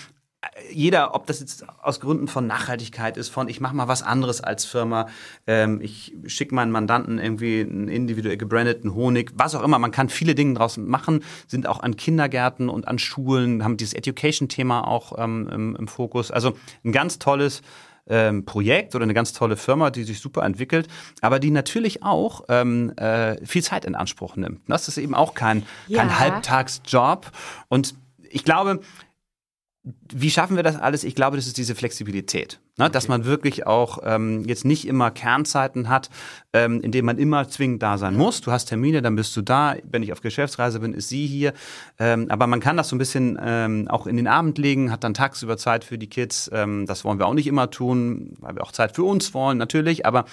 D: Jeder, ob das jetzt aus Gründen von Nachhaltigkeit ist, von ich mache mal was anderes als Firma, ähm, ich schicke meinen Mandanten irgendwie einen individuell gebrandeten Honig, was auch immer. Man kann viele Dinge draußen machen, sind auch an Kindergärten und an Schulen, haben dieses Education-Thema auch ähm, im, im Fokus. Also ein ganz tolles ähm, Projekt oder eine ganz tolle Firma, die sich super entwickelt, aber die natürlich auch ähm, äh, viel Zeit in Anspruch nimmt. Das ist eben auch kein,
C: Ja.
D: kein Halbtagsjob. Und ich glaube, wie schaffen wir das alles? Ich glaube, das ist diese Flexibilität, ne? dass man wirklich auch ähm, jetzt nicht immer Kernzeiten hat, ähm, in denen man immer zwingend da sein muss. Du hast Termine, dann bist du da. Wenn ich auf Geschäftsreise bin, ist sie hier. Ähm, aber man kann das so ein bisschen ähm, auch in den Abend legen, hat dann tagsüber Zeit für die Kids. Ähm, das wollen wir auch nicht immer tun, weil wir auch Zeit für uns wollen, natürlich. Aber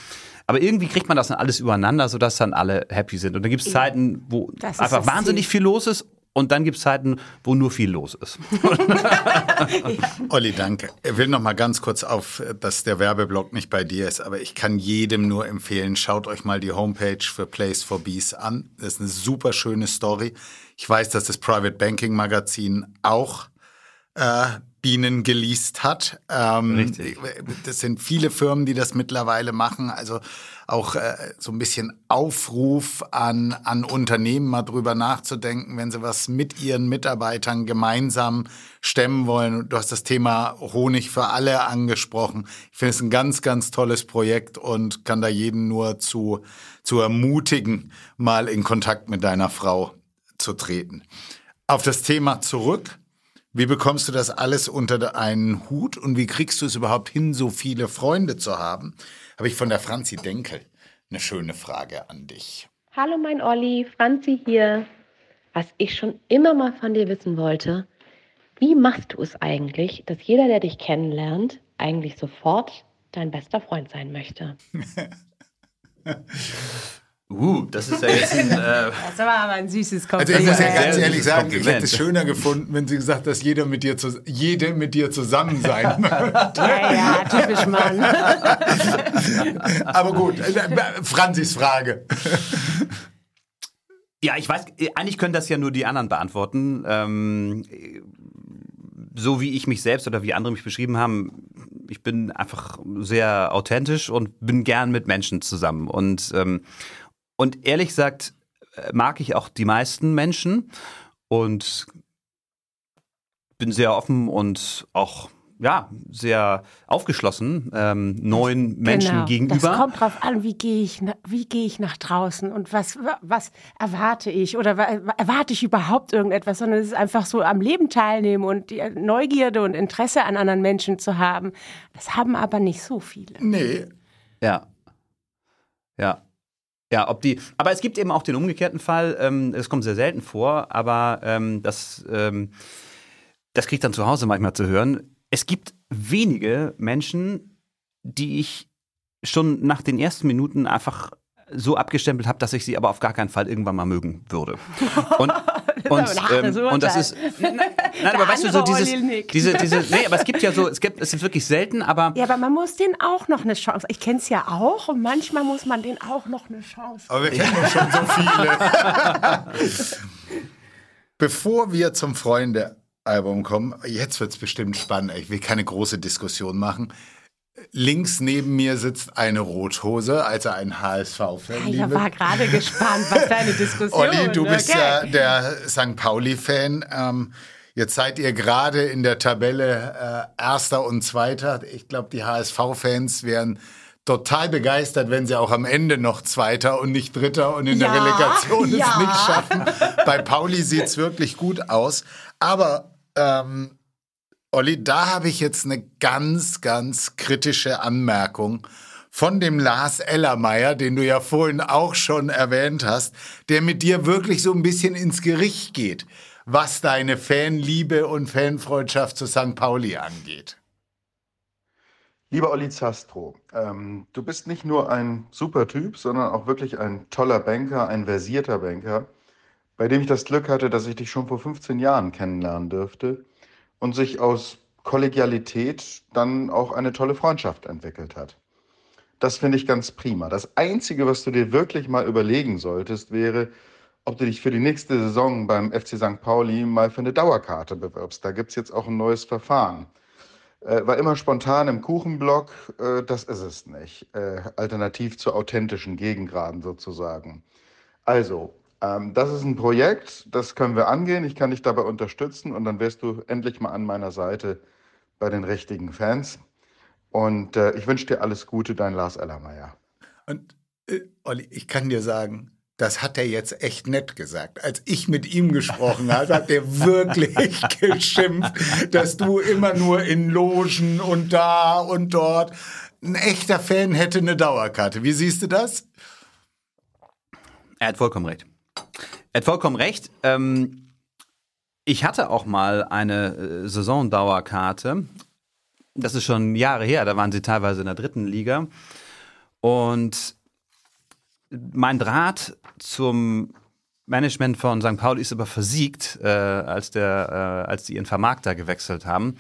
D: aber irgendwie kriegt man das dann alles übereinander, sodass dann alle happy sind. Und dann gibt es Zeiten, wo einfach wahnsinnig viel los ist und dann gibt es Zeiten, wo nur viel los ist. <laughs>
B: Olli, danke. Ich will noch mal ganz kurz auf, dass der Werbeblock nicht bei dir ist, aber ich kann jedem nur empfehlen, schaut euch mal die Homepage für Place for Bees an. Das ist eine super schöne Story. Ich weiß, dass das Private Banking Magazin auch äh, Bienen geleast hat. Ähm, Richtig. Das sind viele Firmen, die das mittlerweile machen. Also auch äh, so ein bisschen Aufruf an, an Unternehmen, mal drüber nachzudenken, wenn sie was mit ihren Mitarbeitern gemeinsam stemmen wollen. Du hast das Thema Honig für alle angesprochen. Ich finde es ein ganz, ganz tolles Projekt und kann da jeden nur zu, zu ermutigen, mal in Kontakt mit deiner Frau zu treten. Auf das Thema zurück. Wie bekommst du das alles unter einen Hut und wie kriegst du es überhaupt hin, so viele Freunde zu haben? Habe ich von der Franzi Denkel eine schöne Frage an dich.
G: Hallo mein Olli, Franzi hier. Was ich schon immer mal von dir wissen wollte, wie machst du es eigentlich, dass jeder, der dich kennenlernt, eigentlich sofort dein bester Freund sein möchte? <laughs>
D: Uh, das ist ja jetzt ein. <laughs> Äh,
C: das war aber ein süßes Kompliment.
B: Also ich muss ja ganz ehrlich sagen, Kompliment. ich hätte es schöner gefunden, wenn sie gesagt hat, dass jeder mit dir zu, jede mit dir zusammen sein <laughs> möchte.
C: ja, ja, typisch Mann. <laughs>
B: aber gut, äh, Franzis Frage.
D: Ja, ich weiß, eigentlich können das ja nur die anderen beantworten. Ähm, so wie ich mich selbst oder wie andere mich beschrieben haben, ich bin einfach sehr authentisch und bin gern mit Menschen zusammen. Und ähm, und ehrlich gesagt äh, mag ich auch die meisten Menschen und bin sehr offen und auch ja, sehr aufgeschlossen ähm, neuen Menschen genau. gegenüber.
C: Es kommt drauf an, wie gehe ich, wie gehe ich nach draußen und was, was erwarte ich oder erwarte ich überhaupt irgendetwas, sondern es ist einfach so am Leben teilnehmen und die Neugierde und Interesse an anderen Menschen zu haben. Das haben aber nicht so viele.
B: Nee.
D: Ja. Ja. Ja, ob die. Aber es gibt eben auch den umgekehrten Fall. Ähm, es kommt sehr selten vor, aber ähm, das, ähm, das kriege ich dann zu Hause manchmal zu hören. Es gibt wenige Menschen, die ich schon nach den ersten Minuten einfach so abgestempelt habe, dass ich sie aber auf gar keinen Fall irgendwann mal mögen würde. Und, und, ähm, und das ist nein, nein <laughs> aber weißt du so dieses diese diese nee, aber es gibt ja so es gibt es ist wirklich selten, aber
C: ja, aber man muss den auch noch eine Chance. Ich kenne es ja auch und manchmal muss man den auch noch eine Chance.
B: Aber wir kennen ja schon so viele. <laughs> Bevor wir zum Freunde Album kommen, jetzt wird es bestimmt spannend. Ich will keine große Diskussion machen. Links neben mir sitzt eine Rothose, also ein HSV-Fan.
C: Ich war gerade gespannt, was deine Diskussion
B: Olli, du bist okay. ja der St. Pauli-Fan. Ähm, jetzt seid ihr gerade in der Tabelle äh, Erster und Zweiter. Ich glaube, die HSV-Fans wären total begeistert, wenn sie auch am Ende noch Zweiter und nicht Dritter und in ja, der Relegation ja. es nicht schaffen. Bei Pauli sieht es wirklich gut aus. Aber ähm, Olli, da habe ich jetzt eine ganz, ganz kritische Anmerkung von dem Lars Ellermeier, den du ja vorhin auch schon erwähnt hast, der mit dir wirklich so ein bisschen ins Gericht geht, was deine Fanliebe und Fanfreundschaft zu St. Pauli angeht.
H: Lieber Olli Zastro, ähm, du bist nicht nur ein super Typ, sondern auch wirklich ein toller Banker, ein versierter Banker, bei dem ich das Glück hatte, dass ich dich schon vor 15 Jahren kennenlernen dürfte und sich aus Kollegialität dann auch eine tolle Freundschaft entwickelt hat. Das finde ich ganz prima. Das Einzige, was du dir wirklich mal überlegen solltest, wäre, ob du dich für die nächste Saison beim FC St. Pauli mal für eine Dauerkarte bewirbst. Da gibt es jetzt auch ein neues Verfahren. Äh, war immer spontan im Kuchenblock, äh, das ist es nicht. Äh, alternativ zu authentischen Gegengraden sozusagen. Also, ähm, das ist ein Projekt, das können wir angehen. Ich kann dich dabei unterstützen und dann wärst du endlich mal an meiner Seite bei den richtigen Fans. Und äh, ich wünsche dir alles Gute, dein Lars Ellermeier.
B: Und äh, Olli, ich kann dir sagen, das hat er jetzt echt nett gesagt. Als ich mit ihm gesprochen habe, hat er <laughs> wirklich geschimpft, dass du immer nur in Logen und da und dort. Ein echter Fan hätte eine Dauerkarte. Wie siehst du das?
D: Er hat vollkommen recht. Er hat vollkommen recht. Ähm, ich hatte auch mal eine äh, Saisondauerkarte. Das ist schon Jahre her. Da waren sie teilweise in der dritten Liga. Und mein Draht zum Management von St. Pauli ist aber versiegt, äh, als, der, äh, als die ihren Vermarkter gewechselt haben.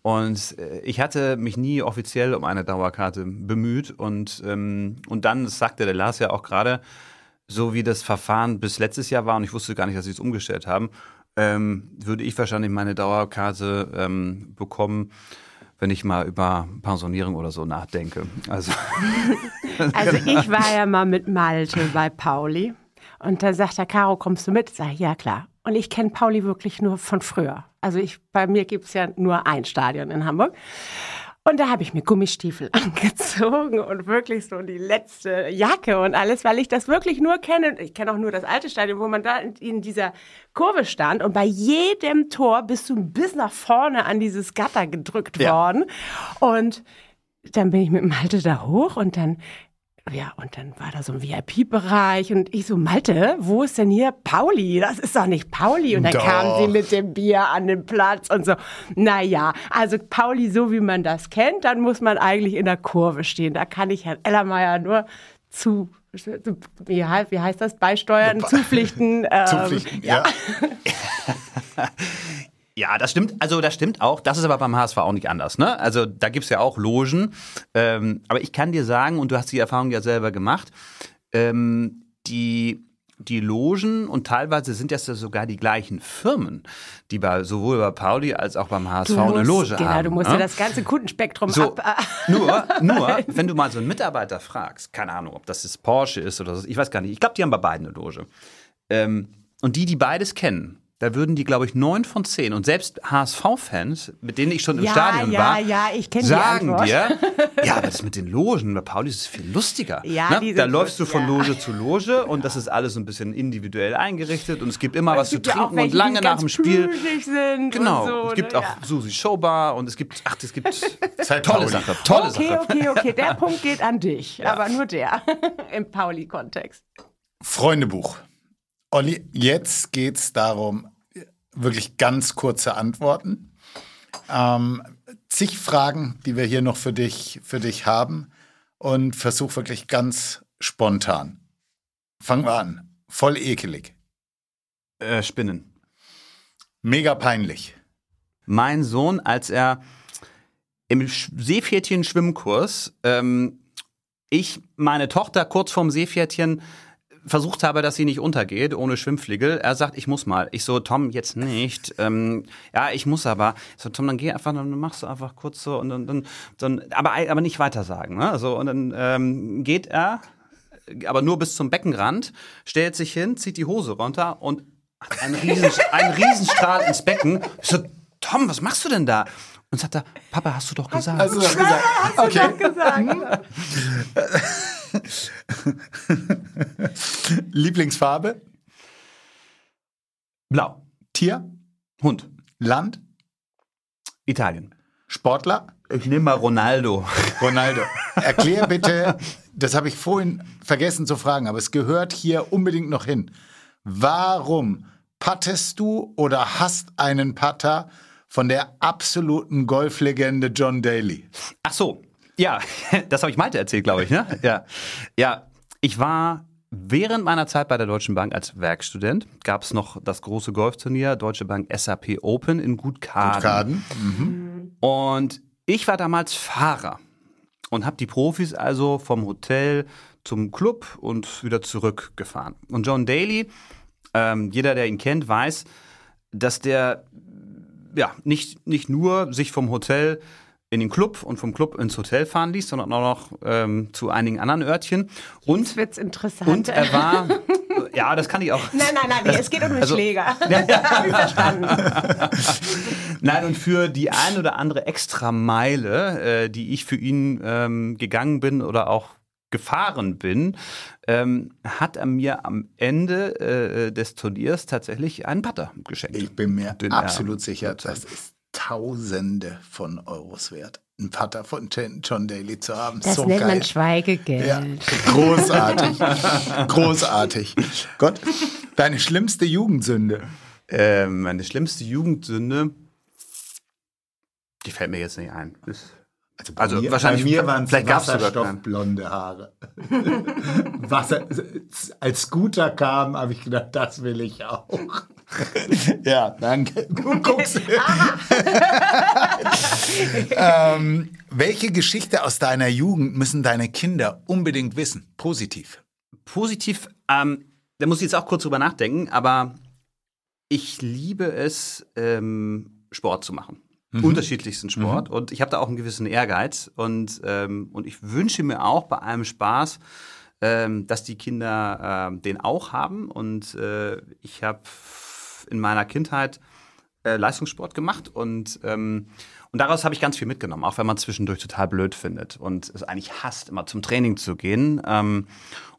D: Und äh, ich hatte mich nie offiziell um eine Dauerkarte bemüht. Und, ähm, und dann, das sagte der Lars ja auch gerade, so wie das Verfahren bis letztes Jahr war, und ich wusste gar nicht, dass sie es umgestellt haben, ähm, würde ich wahrscheinlich meine Dauerkarte ähm, bekommen, wenn ich mal über Pensionierung oder so nachdenke. Also, <laughs>
C: also ich war ja mal mit Malte bei Pauli und da sagt er, Caro, kommst du mit? Sag ich, ja klar. Und ich kenne Pauli wirklich nur von früher. Also ich, bei mir gibt es ja nur ein Stadion in Hamburg. Und da habe ich mir Gummistiefel <laughs> angezogen und wirklich so die letzte Jacke und alles, weil ich das wirklich nur kenne. Ich kenne auch nur das alte Stadion, wo man da in, in, dieser Kurve stand und bei jedem Tor bist du bis nach vorne an dieses Gatter gedrückt ja. worden. Und dann bin ich mit Malte da hoch und dann ja, und dann war da so ein VIP-Bereich und ich so, Malte, wo ist denn hier Pauli? Das ist doch nicht Pauli. Und dann doch. kam sie mit dem Bier an den Platz und so. Naja, also Pauli, so wie man das kennt, dann muss man eigentlich in der Kurve stehen. Da kann ich Herrn Ellermeier nur zu wie heißt, wie heißt das? Beisteuern, Zupflichten. <laughs>
B: Ähm, Zupflichten, ja.
D: ja. <laughs> <laughs> Ja, das stimmt. Also das stimmt auch. Das ist aber beim HSV auch nicht anders. Ne? Also da gibt's ja auch Logen. Ähm, aber ich kann dir sagen, und du hast die Erfahrung ja selber gemacht, ähm, die die Logen und teilweise sind das ja sogar die gleichen Firmen, die bei sowohl bei Pauli als auch beim HSV musst, eine Loge
C: genau,
D: haben.
C: du musst
D: ne?
C: ja das ganze Kundenspektrum
D: so,
C: ab. <laughs>
D: nur, nur, <laughs> wenn du mal so einen Mitarbeiter fragst, keine Ahnung, ob das jetzt Porsche ist oder so, ich weiß gar nicht. Ich glaube, die haben bei beiden eine Loge. Ähm, und die, die beides kennen, da würden die, glaube ich, neun von zehn und selbst HSV-Fans, mit denen ich schon im
C: ja,
D: Stadion
C: ja,
D: war,
C: ja,
D: sagen dir, <laughs> ja, aber das mit den Logen bei Pauli ist viel lustiger.
C: Ja,
D: ne? Da läufst du von Loge zu Loge und das ist alles so ein bisschen individuell eingerichtet und es gibt immer
C: und
D: was zu trinken
C: welche,
D: und lange nach dem Spiel.
C: Sind
D: genau,
C: so,
D: es gibt
C: ne?
D: auch Susi Showbar und es gibt, ach, es gibt <laughs> tolle Sache, tolle
C: okay,
D: Sache.
C: Okay, okay, der <laughs> Punkt geht an dich, aber nur der im Pauli-Kontext.
B: Freundebuch. Olli, jetzt geht's darum, wirklich ganz kurze Antworten. Ähm, zig Fragen, die wir hier noch für dich, für dich haben. Und versuch wirklich ganz spontan. Fangen wir an. Voll ekelig.
D: Äh, Spinnen.
B: Mega peinlich.
D: Mein Sohn, als er im Seepferdchen-Schwimmkurs, ähm, ich meine Tochter kurz vorm Seepferdchen versucht habe, dass sie nicht untergeht ohne Schwimmfliegel. Er sagt, ich muss mal. Ich so, Tom, jetzt nicht. Ähm, ja, ich muss aber. Ich so, Tom, dann geh einfach, dann machst du einfach kurz so und dann, dann, dann aber, aber nicht weiter sagen. Ne? So, und dann ähm, geht er, aber nur bis zum Beckenrand, stellt sich hin, zieht die Hose runter und ein, Riesen, ein Riesenstrahl ins Becken. Ich so, Tom, was machst du denn da? Und sagt er, Papa, hast du doch gesagt.
B: Hast du doch gesagt. <laughs>
C: Hast du doch gesagt. <laughs>
B: Lieblingsfarbe?
D: Blau.
B: Tier?
D: Hund.
B: Land?
D: Italien.
B: Sportler?
D: Ich nehme mal Ronaldo.
B: Ronaldo. Erklär bitte, das habe ich vorhin vergessen zu fragen, aber es gehört hier unbedingt noch hin. Warum pattest du oder hast einen Putter von der absoluten Golflegende John Daly?
D: Ach so, ja, <laughs> das habe ich Malte erzählt, glaube ich. Ne? Ja, ja, ich war während meiner Zeit bei der Deutschen Bank als Werkstudent gab es noch das große Golfturnier Deutsche Bank SAP Open in Gutkaden.
B: Gutkaden. Mhm.
D: Und ich war damals Fahrer und habe die Profis also vom Hotel zum Club und wieder zurückgefahren. Und John Daly, ähm, jeder, der ihn kennt, weiß, dass der ja nicht, nicht nur sich vom Hotel in den Club und vom Club ins Hotel fahren ließ, sondern auch noch ähm, zu einigen anderen Örtchen. Und
C: Jetzt wird's interessant.
D: Und er war, <laughs> ja, das kann ich auch.
C: Nein, nein, nein, nee, es geht um den also, Schläger. <laughs> <laughs> Verstanden.
D: Nein, und für die ein oder andere Extrameile, äh, die ich für ihn ähm, gegangen bin oder auch gefahren bin, ähm, hat er mir am Ende äh, des Turniers tatsächlich einen Putter geschenkt.
B: Ich bin mir absolut
D: er-
B: sicher, das ist Tausende von Euros wert, einen Putter von John Daly zu haben.
C: Das
B: so
C: nennt
B: geil.
C: man Schweigegeld.
B: Ja, großartig. <laughs> großartig. Gott, deine schlimmste Jugendsünde.
D: Ähm, meine schlimmste Jugendsünde, die fällt mir jetzt nicht ein. Ist,
B: bei
D: Also
B: mir,
D: wahrscheinlich-
B: bei mir waren es wasserstoffblonde Haare. <laughs> Wasser, als Scooter kam, habe ich gedacht, das will ich auch. <laughs> ja, danke. Du guckst. <laughs> ähm, welche Geschichte aus deiner Jugend müssen deine Kinder unbedingt wissen? Positiv.
D: positiv, ähm, da muss ich jetzt auch kurz drüber nachdenken, aber ich liebe es, ähm, Sport zu machen. Unterschiedlichsten Sport. Und ich habe da auch einen gewissen Ehrgeiz. Und, ähm, und ich wünsche mir auch bei allem Spaß, ähm, dass die Kinder ähm, den auch haben. Und äh, ich habe in meiner Kindheit äh, Leistungssport gemacht und, ähm, und daraus habe ich ganz viel mitgenommen, auch wenn man zwischendurch total blöd findet und es eigentlich hasst, immer zum Training zu gehen. Ähm,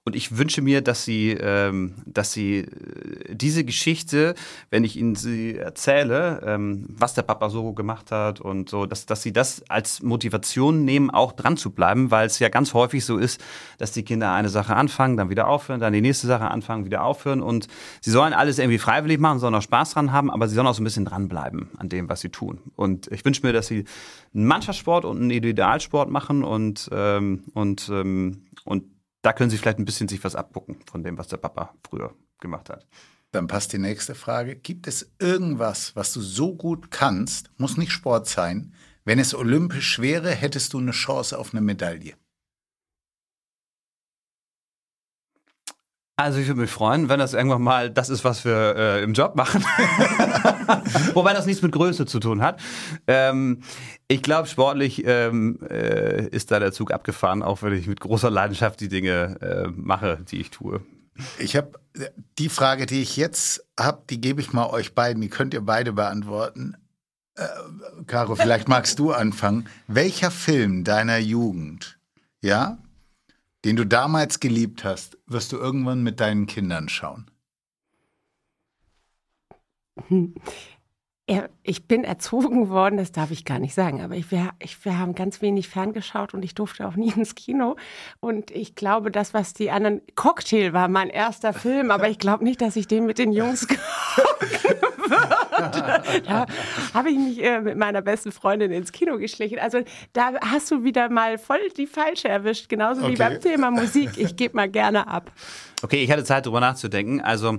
D: und ich wünsche mir, dass sie, ähm, dass sie äh, diese Geschichte, wenn ich ihnen sie erzähle, ähm, was der Papa so gemacht hat und so, dass, dass sie das als Motivation nehmen, auch dran zu bleiben, weil es ja ganz häufig so ist, dass die Kinder eine Sache anfangen, dann wieder aufhören, dann die nächste Sache anfangen, wieder aufhören und sie sollen alles irgendwie freiwillig machen, sollen auch Spaß dran haben, aber sie sollen auch so ein bisschen dranbleiben an dem, was sie tun. Und ich wünsche mir, dass sie einen Mannschaftssport und einen Individualsport machen und, ähm, und, ähm, und da können sie vielleicht ein bisschen sich was abgucken von dem, was der Papa früher gemacht hat.
B: Dann passt die nächste Frage. Gibt es irgendwas, was du so gut kannst, muss nicht Sport sein, wenn es olympisch wäre, hättest du eine Chance auf eine Medaille?
D: Also ich würde mich freuen, wenn das irgendwann mal das ist, was wir äh, im Job machen. <laughs> Wobei das nichts mit Größe zu tun hat. Ähm, ich glaube, sportlich ähm, äh, ist da der Zug abgefahren, auch wenn ich mit großer Leidenschaft die Dinge äh, mache, die ich tue.
B: Ich habe die Frage, die ich jetzt habe, die gebe ich mal euch beiden. Die könnt ihr beide beantworten. Äh, Caro, vielleicht magst du anfangen. Welcher Film deiner Jugend, ja, den du damals geliebt hast, wirst du irgendwann mit deinen Kindern schauen? <laughs>
C: Ja, ich bin erzogen worden, das darf ich gar nicht sagen, aber ich, wir, ich, wir haben ganz wenig ferngeschaut und ich durfte auch nie <laughs> ins Kino. Und ich glaube, das, was die anderen. Cocktail war mein erster Film, aber ich glaube nicht, dass ich den mit den Jungs <laughs> gucken würde. Da habe ich mich äh, mit meiner besten Freundin ins Kino geschlichen. Also da hast du wieder mal voll die falsche erwischt, genauso wie
B: Okay.
C: beim Thema Musik. Ich gebe mal gerne ab.
D: Okay, ich hatte Zeit, drüber nachzudenken. Also,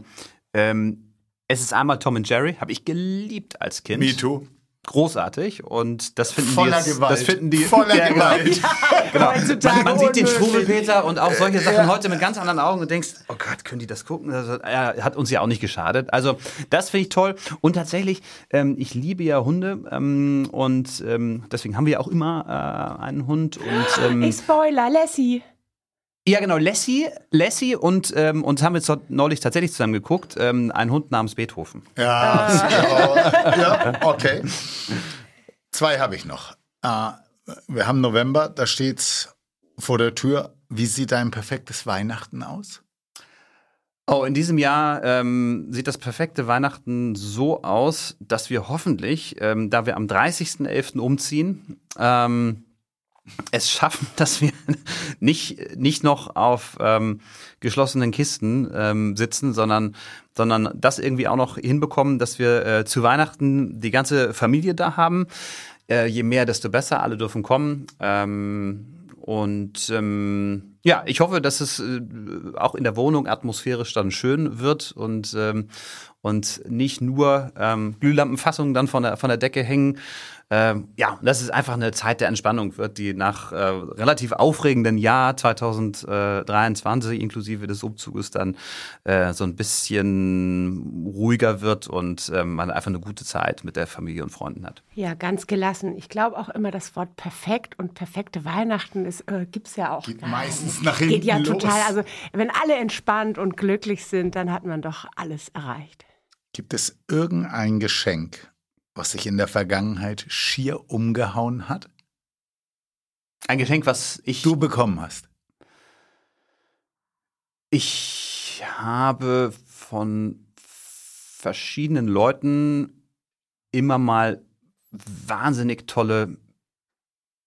D: ähm, es ist einmal Tom und Jerry, habe ich geliebt als Kind.
B: Me too.
D: Großartig und das finden
B: Voller
D: die jetzt,
B: Gewalt.
D: das finden die
B: Voller
D: Ja, genau.
B: Gewalt. <laughs>
D: Genau.
C: Heutzutage
D: Man, man sieht den. Struwelpeter und auch solche Sachen heute mit ganz anderen Augen und denkst, oh Gott, können die das gucken? Das hat, ja, hat uns ja auch nicht geschadet. Also das finde ich toll. Und tatsächlich, ähm, ich liebe ja Hunde ähm, und ähm, deswegen haben wir auch immer äh, einen Hund. Und, ähm,
C: Ich spoiler, Lassie.
D: Ja, genau, Lassie, Lassie und, ähm, und haben jetzt dort neulich tatsächlich zusammen geguckt, ähm, ein Hund namens Beethoven.
B: Ja, ja, <laughs> ja okay. Zwei habe ich noch. Äh, wir haben November, da steht's vor der Tür. Wie sieht dein perfektes Weihnachten aus?
D: Oh, in diesem Jahr ähm, sieht das perfekte Weihnachten so aus, dass wir hoffentlich, ähm, da wir am 30.11. umziehen, ähm, es schaffen, dass wir nicht, nicht noch auf ähm, geschlossenen Kisten ähm, sitzen, sondern, sondern das irgendwie auch noch hinbekommen, dass wir äh, zu Weihnachten die ganze Familie da haben. Äh, je mehr, desto besser. Alle dürfen kommen. Ähm, und ähm, ja, ich hoffe, dass es äh, auch in der Wohnung atmosphärisch dann schön wird und, ähm, und nicht nur ähm, Glühlampenfassungen dann von der, von der Decke hängen. Ähm, ja, dass es einfach eine Zeit der Entspannung wird, die nach äh, relativ aufregenden Jahr 2023 inklusive des Umzuges dann äh, so ein bisschen ruhiger wird und ähm, man einfach eine gute Zeit mit der Familie und Freunden hat.
C: Ja, ganz gelassen. Ich glaube auch immer, das Wort perfekt und perfekte Weihnachten ist, äh, gibt es ja auch.
B: Geht
C: gar
B: meistens
C: nicht.
B: nach
C: Geht
B: hinten
C: ja
B: los.
C: total. Also, wenn alle entspannt und glücklich sind, dann hat man doch alles erreicht.
B: Gibt es irgendein Geschenk, was sich in der Vergangenheit schier umgehauen hat,
D: Ein Geschenk, was ich
B: du bekommen hast?
D: Ich habe von verschiedenen Leuten immer mal wahnsinnig tolle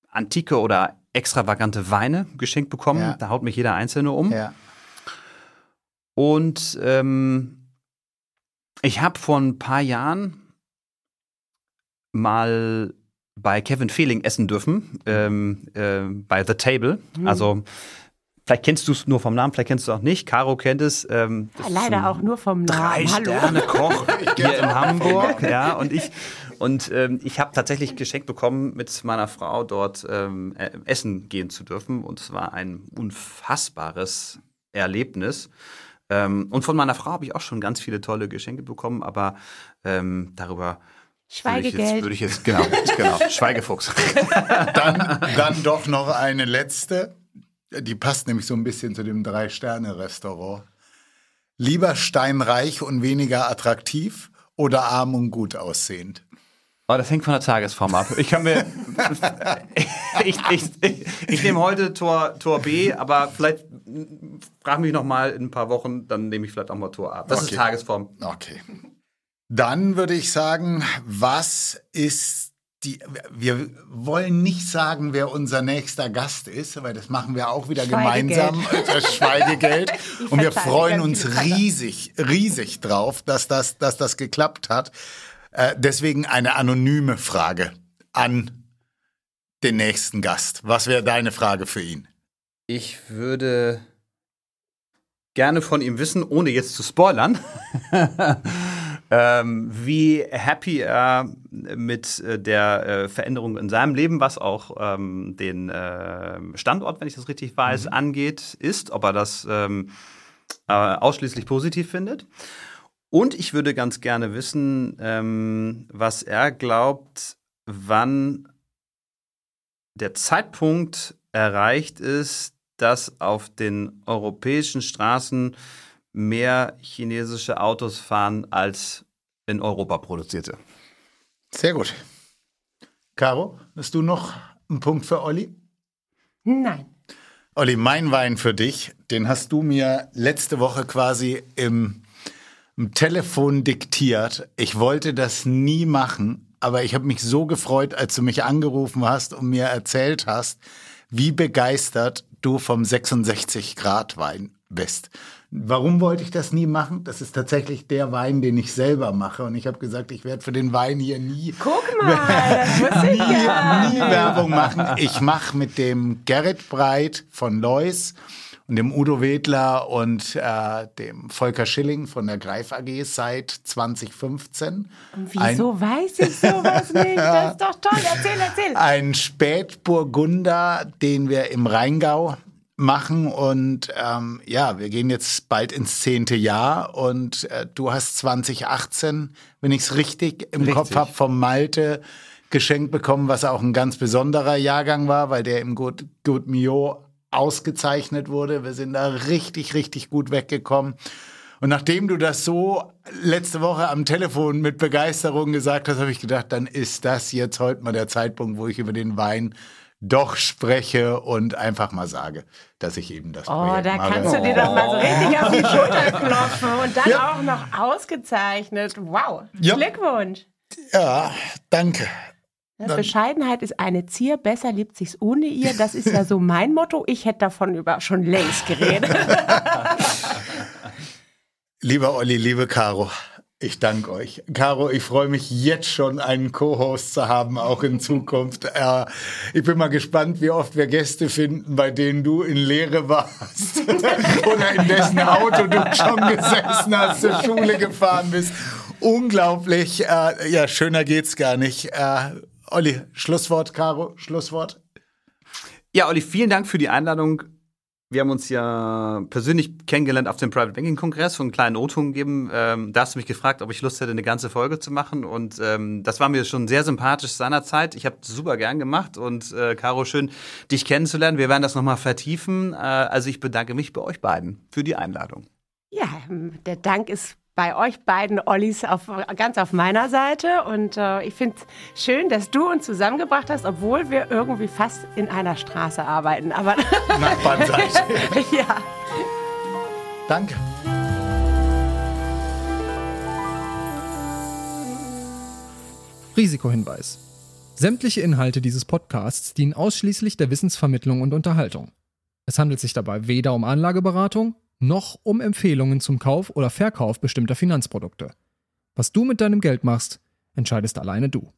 D: antike oder extravagante Weine geschenkt bekommen.
B: Ja.
D: Da haut mich jeder Einzelne um.
B: Ja.
D: Und ähm, ich habe vor ein paar Jahren mal bei Kevin Fehling essen dürfen, ähm, äh, bei The Table. Also vielleicht kennst du es nur vom Namen, vielleicht kennst du es auch nicht. Caro kennt es. Ähm,
C: Leider auch nur vom
D: drei
C: Namen. Hallo.
D: Sterne Koch <laughs> hier in Hamburg, ja und ich und ähm, ich habe tatsächlich geschenkt bekommen, mit meiner Frau dort ähm, äh, essen gehen zu dürfen und es war ein unfassbares Erlebnis. Ähm, und von meiner Frau habe ich auch schon ganz viele tolle Geschenke bekommen, aber ähm, darüber würde ich jetzt,
C: Schweigegeld.
D: würde ich jetzt genau, genau <laughs> Schweigefuchs. <laughs>
B: Dann, dann doch noch eine letzte. Die passt nämlich so ein bisschen zu dem Drei-Sterne-Restaurant. Lieber steinreich und weniger attraktiv oder arm und gut aussehend?
D: Oh, das hängt von der Tagesform ab. Ich kann mir. <laughs> ich, ich, ich, ich nehme heute Tor, Tor B, aber vielleicht frag mich noch mal in ein paar Wochen, dann nehme ich vielleicht auch mal Tor A. Das
B: Okay.
D: ist Tagesform.
B: Okay. Dann würde ich sagen, was ist die. Wir wollen nicht sagen, wer unser nächster Gast ist, weil das machen wir auch wieder gemeinsam. <laughs> Das Schweigegeld. Und wir freuen uns riesig, riesig drauf, dass das, dass das geklappt hat. Äh, deswegen eine anonyme Frage an den nächsten Gast. Was wäre deine Frage für ihn?
D: Ich würde gerne von ihm wissen, ohne jetzt zu spoilern, <laughs> ähm, wie happy er mit äh, der äh, Veränderung in seinem Leben, was auch ähm, den äh, Standort, wenn ich das richtig weiß, angeht, ist, ob er das ähm, äh, ausschließlich positiv findet. Und ich würde ganz gerne wissen, ähm, was er glaubt, wann der Zeitpunkt erreicht ist, dass auf den europäischen Straßen mehr chinesische Autos fahren als in Europa produzierte.
B: Sehr gut. Caro, hast du noch einen Punkt für Olli?
C: Nein.
B: Olli, mein Wein für dich, den hast du mir letzte Woche quasi im, im Telefon diktiert. Ich wollte das nie machen, aber ich habe mich so gefreut, als du mich angerufen hast und mir erzählt hast, wie begeistert du vom 66 Grad Wein bist. Warum wollte ich das nie machen? Das ist tatsächlich der Wein, den ich selber mache. Und ich habe gesagt, ich werde für den Wein hier nie
C: Guck <laughs> mal, das
B: nie,
C: gar
B: nie. Werbung machen. Ich mache mit dem Gerrit Breit von Lois und dem Udo Wedler und äh, dem Volker Schilling von der Greif AG seit 2015.
C: Wieso weiß ich sowas nicht? Das ist doch toll. Erzähl, erzähl.
B: Ein Spätburgunder, den wir im Rheingau machen und ähm, ja, wir gehen jetzt bald ins zehnte Jahr und äh, du hast 2018, wenn ich es richtig im
D: Richtig.
B: Kopf habe, vom Malte geschenkt bekommen, was auch ein ganz besonderer Jahrgang war, weil der im Good, Good Mio ausgezeichnet wurde. Wir sind da richtig, richtig gut weggekommen. Und nachdem du das so letzte Woche am Telefon mit Begeisterung gesagt hast, habe ich gedacht, dann ist das jetzt heute mal der Zeitpunkt, wo ich über den Wein doch spreche und einfach mal sage, dass ich eben das
C: Oh,
B: Projekt
C: da
B: mache.
C: kannst du dir doch mal so richtig auf die Schulter <laughs> klopfen und dann
B: Ja.
C: auch noch ausgezeichnet. Wow.
B: Ja.
C: Glückwunsch.
B: Ja, danke.
C: Ja, Bescheidenheit ist eine Zier, besser lebt sich's ohne ihr. Das ist ja so mein Motto. Ich hätte davon über schon längst geredet. <laughs> <laughs>
B: Lieber Olli, liebe Caro, ich danke euch. Caro, ich freue mich jetzt schon, einen Co-Host zu haben, auch in Zukunft. Äh, ich bin mal gespannt, wie oft wir Gäste finden, bei denen du in Lehre warst <laughs> oder in dessen Auto du schon gesessen hast, zur Schule gefahren bist. Unglaublich. Äh, ja, schöner geht's gar nicht. Äh, Olli, Schlusswort, Caro, Schlusswort.
D: Ja, Olli, vielen Dank für die Einladung. Wir haben uns ja persönlich kennengelernt auf dem Private Banking Kongress und einen kleinen O-Ton gegeben. Ähm, da hast du mich gefragt, ob ich Lust hätte, eine ganze Folge zu machen. Und ähm, das war mir schon sehr sympathisch seinerzeit. Ich habe super gern gemacht und äh, Caro, schön, dich kennenzulernen. Wir werden das nochmal vertiefen. Äh, also ich bedanke mich bei euch beiden für die Einladung.
C: Ja, der Dank ist bei euch beiden Ollis auf, ganz auf meiner Seite. Und äh, ich finde es schön, dass du uns zusammengebracht hast, obwohl wir irgendwie fast in einer Straße arbeiten. Aber <laughs>
B: Nachbarn <laughs>
C: ja.
B: Danke.
I: Risikohinweis. Sämtliche Inhalte dieses Podcasts dienen ausschließlich der Wissensvermittlung und Unterhaltung. Es handelt sich dabei weder um Anlageberatung noch um Empfehlungen zum Kauf oder Verkauf bestimmter Finanzprodukte. Was du mit deinem Geld machst, entscheidest alleine du.